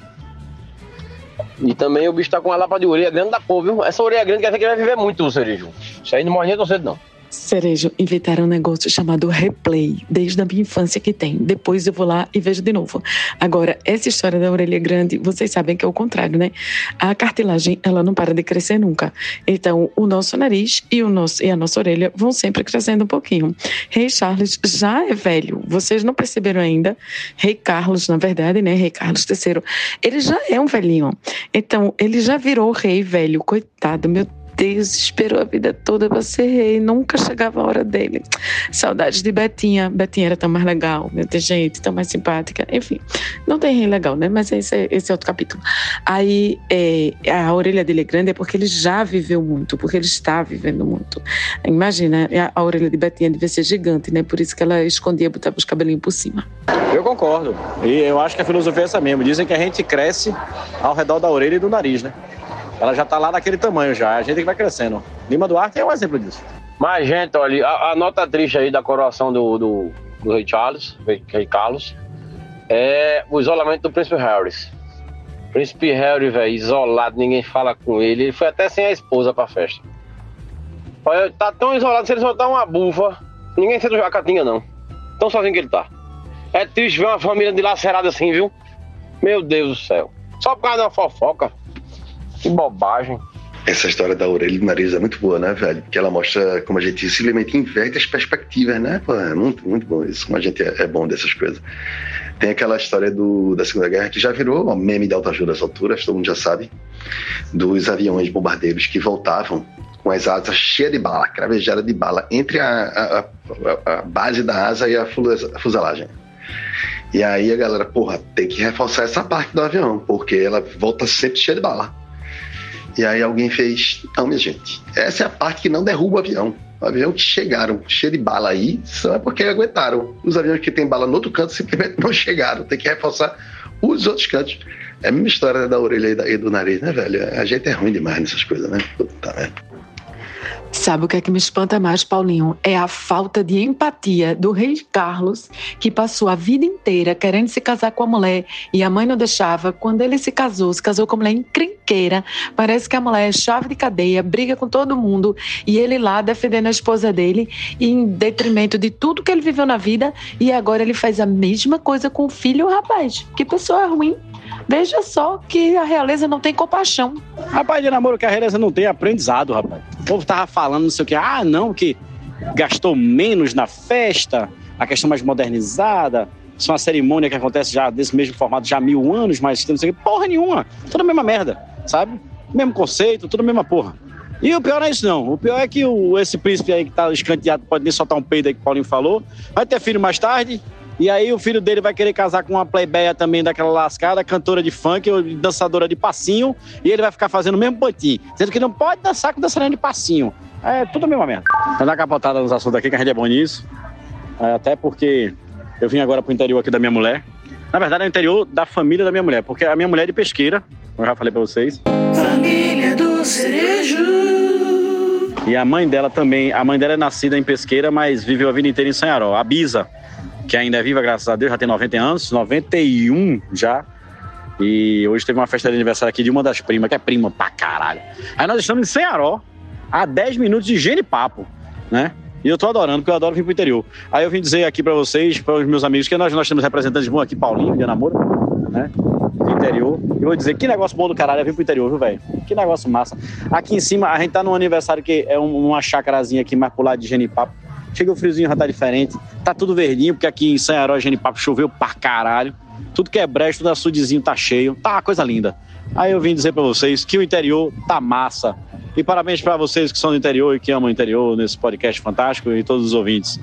E também o bicho tá com uma lapa de orelha grande da porra, viu? Essa orelha grande quer dizer que vai viver muito, o cerejo. Isso aí não morre nem tão cedo, não. Cerejo, inventaram um negócio chamado replay, desde a minha infância que tem. Depois eu vou lá e vejo de novo. Agora, essa história da orelha grande, vocês sabem que é o contrário, né? A cartilagem, ela não para de crescer nunca. Então, o nosso nariz e, o nosso, e a nossa orelha vão sempre crescendo um pouquinho. Rei Charles já é velho, vocês não perceberam ainda? Rei Carlos, na verdade, né? Rei Carlos III, ele já é um velhinho. Então, ele já virou rei velho, coitado, meu Deus, esperou a vida toda para ser rei, nunca chegava a hora dele. Saudades de Betinha. Betinha era tão mais legal, meu Deus, gente, tão mais simpática. Enfim, não tem rei legal, né? Mas esse é, esse é outro capítulo. Aí, é, a orelha dele é grande é porque ele já viveu muito, porque ele está vivendo muito. Imagina, a, a orelha de Betinha devia ser gigante, né? Por isso que ela escondia, botava os cabelinhos por cima. Eu concordo. E eu acho que a filosofia é essa mesmo. Dizem que a gente cresce ao redor da orelha e do nariz, né? Ela já tá lá naquele tamanho já. A gente que vai crescendo. Lima Duarte é um exemplo disso. Mas, gente, olha, a, a nota triste aí da coroação do, do, do rei Charles, rei, Carlos, é o isolamento do príncipe Harris. Príncipe Harry, velho, isolado, ninguém fala com ele. Ele foi até sem a esposa pra festa. Olha, tá tão isolado, se ele soltar uma bufa, ninguém sente a catinha, não. Tão sozinho que ele tá. É triste ver uma família dilacerada assim, viu? Meu Deus do céu. Só por causa da fofoca. Que bobagem. Essa história da orelha e do nariz é muito boa, né, velho? Porque ela mostra como a gente simplesmente inverte as perspectivas, né? Pô, é muito, muito bom isso. Como a gente é, bom dessas coisas. Tem aquela história do, da Segunda Guerra que já virou um meme de autoajuda às alturas, todo mundo já sabe, dos aviões bombardeiros que voltavam com as asas cheias de bala, cravejada de bala, entre a, a, a base da asa e a fuselagem. E aí a galera, porra, tem que reforçar essa parte do avião, porque ela volta sempre cheia de bala. E aí alguém fez, não, minha gente, essa é a parte que não derruba o avião. O avião que chegaram cheio de bala aí, só é porque aguentaram. Os aviões que tem bala no outro canto simplesmente não chegaram, tem que reforçar os outros cantos. É a mesma história da orelha e do nariz, né, velho? A gente é ruim demais nessas coisas, né? Puta merda. Sabe o que é que me espanta mais, Paulinho? É a falta de empatia do rei Carlos, que passou a vida inteira querendo se casar com a mulher e a mãe não deixava. Quando ele se casou, se casou com a mulher encrenqueira. Parece que a mulher é chave de cadeia, briga com todo mundo e ele lá defendendo a esposa dele em detrimento de tudo que ele viveu na vida e agora ele faz a mesma coisa com o filho, rapaz. Que pessoa ruim. Veja só que a realeza não tem compaixão. Rapaz, de namoro que a realeza não tem é aprendizado, rapaz. O povo tava falando não sei o que, ah, não, que gastou menos na festa, a questão mais modernizada, isso é uma cerimônia que acontece já desse mesmo formato já há mil anos, mas não sei o que, porra nenhuma, tudo a mesma merda, sabe? Mesmo conceito, tudo a mesma porra. E o pior não é isso, não. O pior é que o, esse príncipe aí que tá escanteado, pode nem soltar um peido aí que o Paulinho falou, vai ter filho mais tarde, e aí o filho dele vai querer casar com uma plebeia também daquela lascada, cantora de funk, ou dançadora de passinho, e ele vai ficar fazendo o mesmo botim, sendo que não pode dançar com dançarina de passinho. É tudo a mesma merda. Vou dar capotada nos assuntos aqui, que a gente é bom nisso. É, até porque eu vim agora pro interior aqui da minha mulher. Na verdade, é o interior da família da minha mulher, porque a minha mulher é de pesqueira, como eu já falei pra vocês. Família do Cerejo. E a mãe dela também, a mãe dela é nascida em Pesqueira, mas viveu a vida inteira em Sanharó, a Bisa que ainda é viva, graças a Deus, já tem 90 anos, 91 já. E hoje teve uma festa de aniversário aqui de uma das primas, que é prima pra caralho. Aí nós estamos em Senharó, a 10 minutos de higiene papo, né? E eu tô adorando, porque eu adoro vir pro interior. Aí eu vim dizer aqui para vocês, para os meus amigos, que nós, nós temos representantes bons aqui, Paulinho, de namoro, né? Do interior. E vou dizer, que negócio bom do caralho é vir pro interior, viu, velho? Que negócio massa. Aqui em cima, a gente tá num aniversário que é uma chácarazinha aqui mais pro lado de higiene papo. Chega o friozinho, já tá diferente. Tá tudo verdinho, porque aqui em Sanharó, Genipapo, choveu pra caralho. Tudo que é brejo, tudo açudezinho tá cheio. Tá uma coisa linda. Aí eu vim dizer pra vocês que o interior tá massa. E parabéns para vocês que são do interior e que amam o interior nesse podcast fantástico e todos os ouvintes.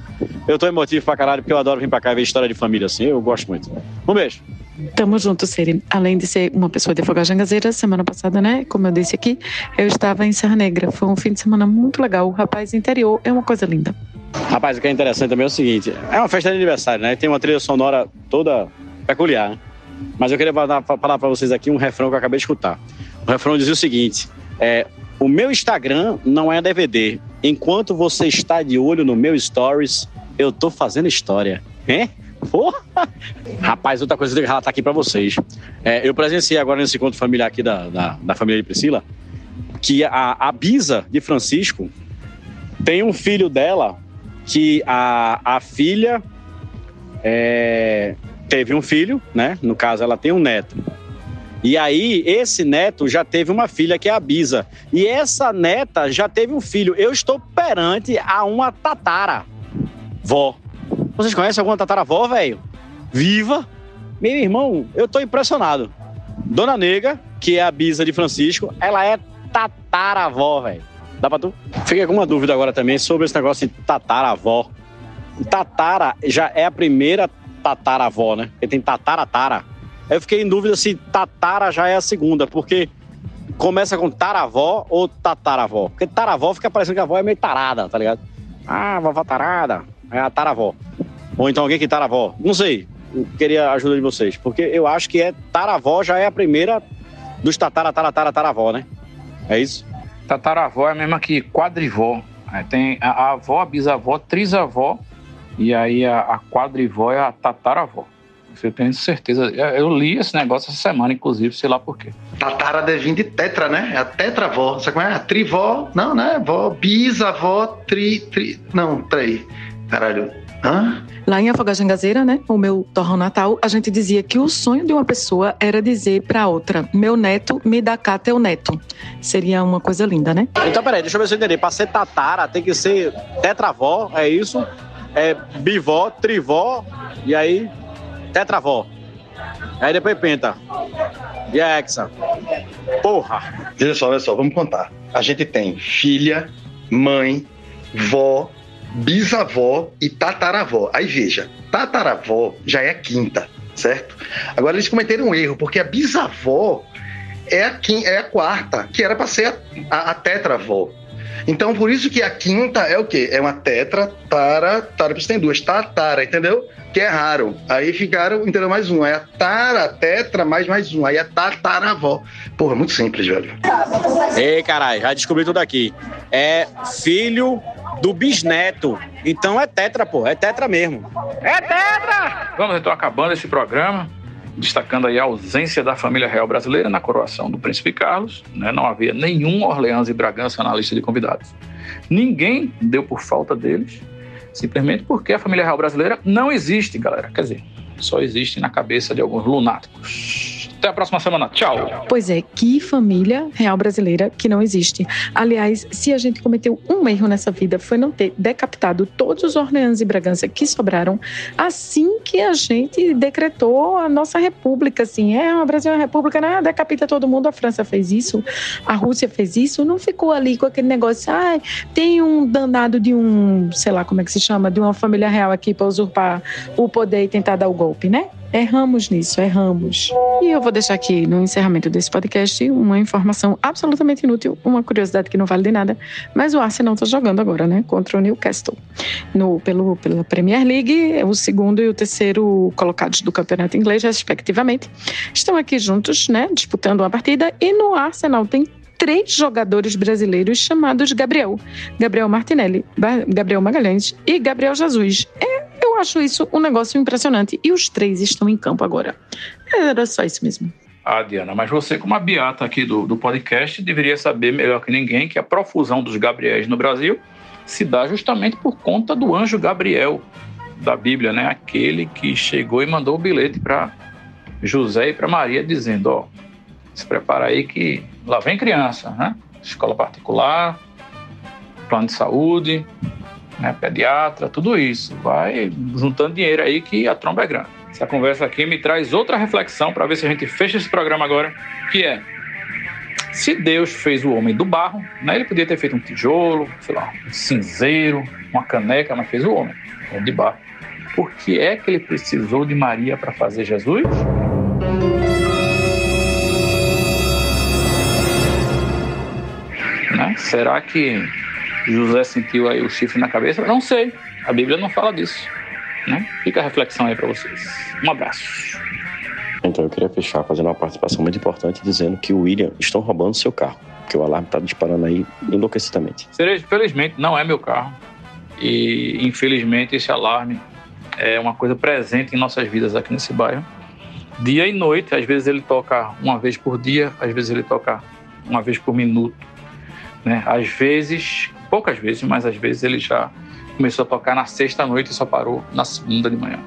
Eu tô emotivo pra caralho porque eu adoro vir pra cá e ver história de família assim. Eu gosto muito. Um beijo. Tamo junto, Siri. Além de ser uma pessoa de Afogar Jangazeira, semana passada, né? Como eu disse aqui, eu estava em Serra Negra. Foi um fim de semana muito legal. O rapaz interior é uma coisa linda. Rapaz, o que é interessante também é o seguinte: é uma festa de aniversário, né? Tem uma trilha sonora toda peculiar. Né? Mas eu queria falar para vocês aqui um refrão que eu acabei de escutar. O refrão dizia o seguinte: é, o meu Instagram não é DVD. Enquanto você está de olho no meu stories, eu tô fazendo história. É? Rapaz, outra coisa que eu tenho que relatar aqui para vocês. É, eu presenciei agora nesse encontro familiar aqui da, da, da família de Priscila que a, a Bisa de Francisco tem um filho dela que a, a filha é, teve um filho, né? No caso, ela tem um neto. E aí, esse neto já teve uma filha que é a Bisa. E essa neta já teve um filho. Eu estou perante a uma tatara vó. Vocês conhecem alguma tataravó, velho? Viva? Meu irmão, eu estou impressionado. Dona Nega, que é a Bisa de Francisco, ela é tataravó, velho. Dá pra tu? Fiquei com uma dúvida agora também sobre esse negócio de tataravó. Tatara já é a primeira tataravó, né? Porque tem tataratara. Eu fiquei em dúvida se tatara já é a segunda, porque começa com taravó ou tataravó. Porque taravó fica parecendo que a avó é meio tarada, tá ligado? Ah, vovó tarada. É a taravó. Ou então alguém que taravó. Não sei. Eu queria a ajuda de vocês. Porque eu acho que é taravó já é a primeira dos tatara, taratara, taravó, né? É isso? Tataravó é a mesma que quadrivó. Aí tem a, a avó, a bisavó, trisavó e aí a, a quadrivó é a tataravó. Isso Eu tenho certeza. Eu li esse negócio essa semana, inclusive, sei lá por quê. Tatara deve vir de tetra, né? É a tetravó. Sabe como é? A trivó. Não, né? Vó, bisavó, tri, tri. Não, três. Caralho. Hã? Lá em Afogajangazeira, né, o meu torrão natal, a gente dizia que o sonho de uma pessoa era dizer para outra: meu neto me dá cá teu neto. Seria uma coisa linda, né? Então, peraí, deixa eu ver se eu entendi. Pra ser tatara, tem que ser tetravó, é isso? É bivó, trivó, e aí tetravó. Aí depois penta. E a hexa. Porra! Veja só, olha só, vamos contar. A gente tem filha, mãe, vó, bisavó e tataravó. Aí veja, tataravó já é a quinta, certo? Agora eles cometeram um erro, porque a bisavó é a, quin- é a quarta, que era para ser a, a, a tetravó. Então, por isso que a quinta é o quê? É uma tetra, tara, tara, por isso tem duas, tatara, entendeu? Que é raro. Aí ficaram, entendeu? Mais um. É a tara, tetra, mais mais um. Aí é tataravó. Porra, muito simples, velho. Ei, caralho, já descobri tudo aqui. É filho do bisneto. Então é tetra, pô. É tetra mesmo. É tetra! Vamos então acabando esse programa, destacando aí a ausência da família real brasileira na coroação do príncipe Carlos. né? Não havia nenhum Orleans e Bragança na lista de convidados. Ninguém deu por falta deles, simplesmente porque a família real brasileira não existe, galera. Quer dizer, só existe na cabeça de alguns lunáticos. Até a próxima semana. Tchau! Pois é, que família real brasileira que não existe. Aliás, se a gente cometeu um erro nessa vida foi não ter decapitado todos os Orleans e Bragança que sobraram assim que a gente decretou a nossa república, assim, é, o Brasil é uma república, né? Decapita todo mundo, a França fez isso, a Rússia fez isso, não ficou ali com aquele negócio, ai, tem um danado de um, sei lá como é que se chama, de uma família real aqui para usurpar o poder e tentar dar o golpe, né? Erramos nisso, erramos. E eu vou deixar aqui no encerramento desse podcast uma informação absolutamente inútil, uma curiosidade que não vale de nada, mas o Arsenal está jogando agora, né, contra o Newcastle. No, pelo, pela Premier League, o segundo e o terceiro colocados do campeonato inglês, respectivamente, estão aqui juntos, né, disputando uma partida, e no Arsenal tem três jogadores brasileiros chamados Gabriel. Gabriel Martinelli, Gabriel Magalhães e Gabriel Jesus. É, acho isso um negócio impressionante. E os três estão em campo agora. Era só isso mesmo. Ah, Diana, mas você, como a beata aqui do, do podcast, deveria saber melhor que ninguém que a profusão dos Gabriéis no Brasil se dá justamente por conta do anjo Gabriel da Bíblia, né? Aquele que chegou e mandou o bilhete para José e para Maria, dizendo: Ó, se prepara aí que lá vem criança, né? Escola particular, plano de saúde, né? pediatra, tudo isso. Vai juntando dinheiro aí que a tromba é grande. Essa conversa aqui me traz outra reflexão para ver se a gente fecha esse programa agora, que é se Deus fez o homem do barro, né, ele podia ter feito um tijolo, sei lá, um cinzeiro, uma caneca, mas fez o homem, homem de barro. Por que é que ele precisou de Maria para fazer Jesus? Né? Será que José sentiu aí o chifre na cabeça? Não sei. A Bíblia não fala disso. Né? Fica a reflexão aí para vocês. Um abraço. Então eu queria fechar fazendo uma participação muito importante dizendo que o William estão roubando seu carro. Que o alarme está disparando aí enlouquecidamente. Cereja, felizmente não é meu carro. E infelizmente esse alarme é uma coisa presente em nossas vidas aqui nesse bairro. Dia e noite, às vezes ele toca uma vez por dia, às vezes ele toca uma vez por minuto. Né? Às vezes, poucas vezes, mas às vezes ele já começou a tocar na sexta noite e só parou na segunda de manhã.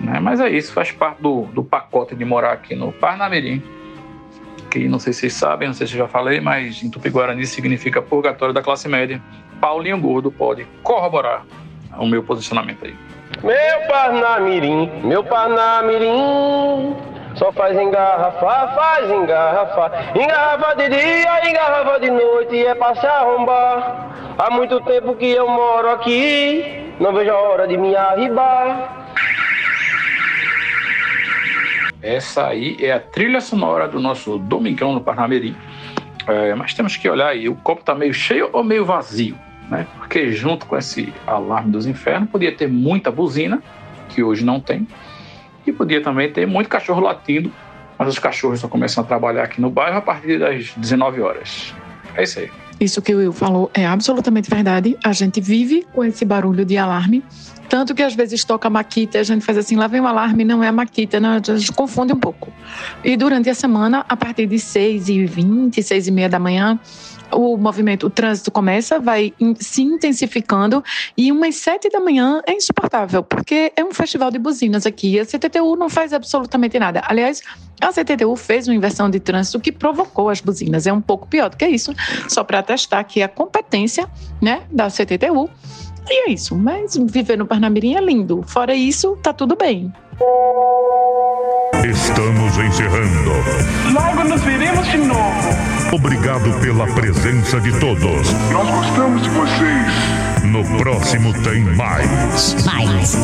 Né? Mas é isso, faz parte do, do pacote de morar aqui no Parnamirim, que não sei se vocês sabem, não sei se eu já falei, mas em Tupi-Guarani significa purgatório da classe média. Paulinho Gordo pode corroborar o meu posicionamento aí. Meu Parnamirim, meu Parnamirim, só faz engarrafar, faz engarrafar. Engarrafa de dia, engarrafa de noite, é pra se arrombar. Há muito tempo que eu moro aqui, não vejo a hora de me arribar. Essa aí é a trilha sonora do nosso Domingão no Parnamirim. É, mas temos que olhar aí, o copo está meio cheio ou meio vazio, né? Porque junto com esse alarme dos infernos, podia ter muita buzina, que hoje não tem, e podia também ter muito cachorro latindo, mas os cachorros só começam a trabalhar aqui no bairro a partir das 19 horas. É isso aí. Isso que o Will falou é absolutamente verdade. A gente vive com esse barulho de alarme. Tanto que às vezes toca Maquita, a gente faz assim, lá vem o alarme, não é a Maquita, não, a gente confunde um pouco. E durante a semana, a partir de 6 e 20, 6 e meia da manhã, o movimento, o trânsito começa, vai se intensificando e umas sete da manhã é insuportável, porque é um festival de buzinas aqui. A CTTU não faz absolutamente nada. Aliás, a CTTU fez uma inversão de trânsito que provocou as buzinas. É um pouco pior do que isso, só para testar aqui a competência né, da CTTU. E é isso. Mas viver no Parnamirim é lindo. Fora isso, tá tudo bem. Estamos encerrando. Logo nos veremos de novo. Obrigado pela presença de todos. Nós gostamos de vocês. No próximo tem mais. Mais.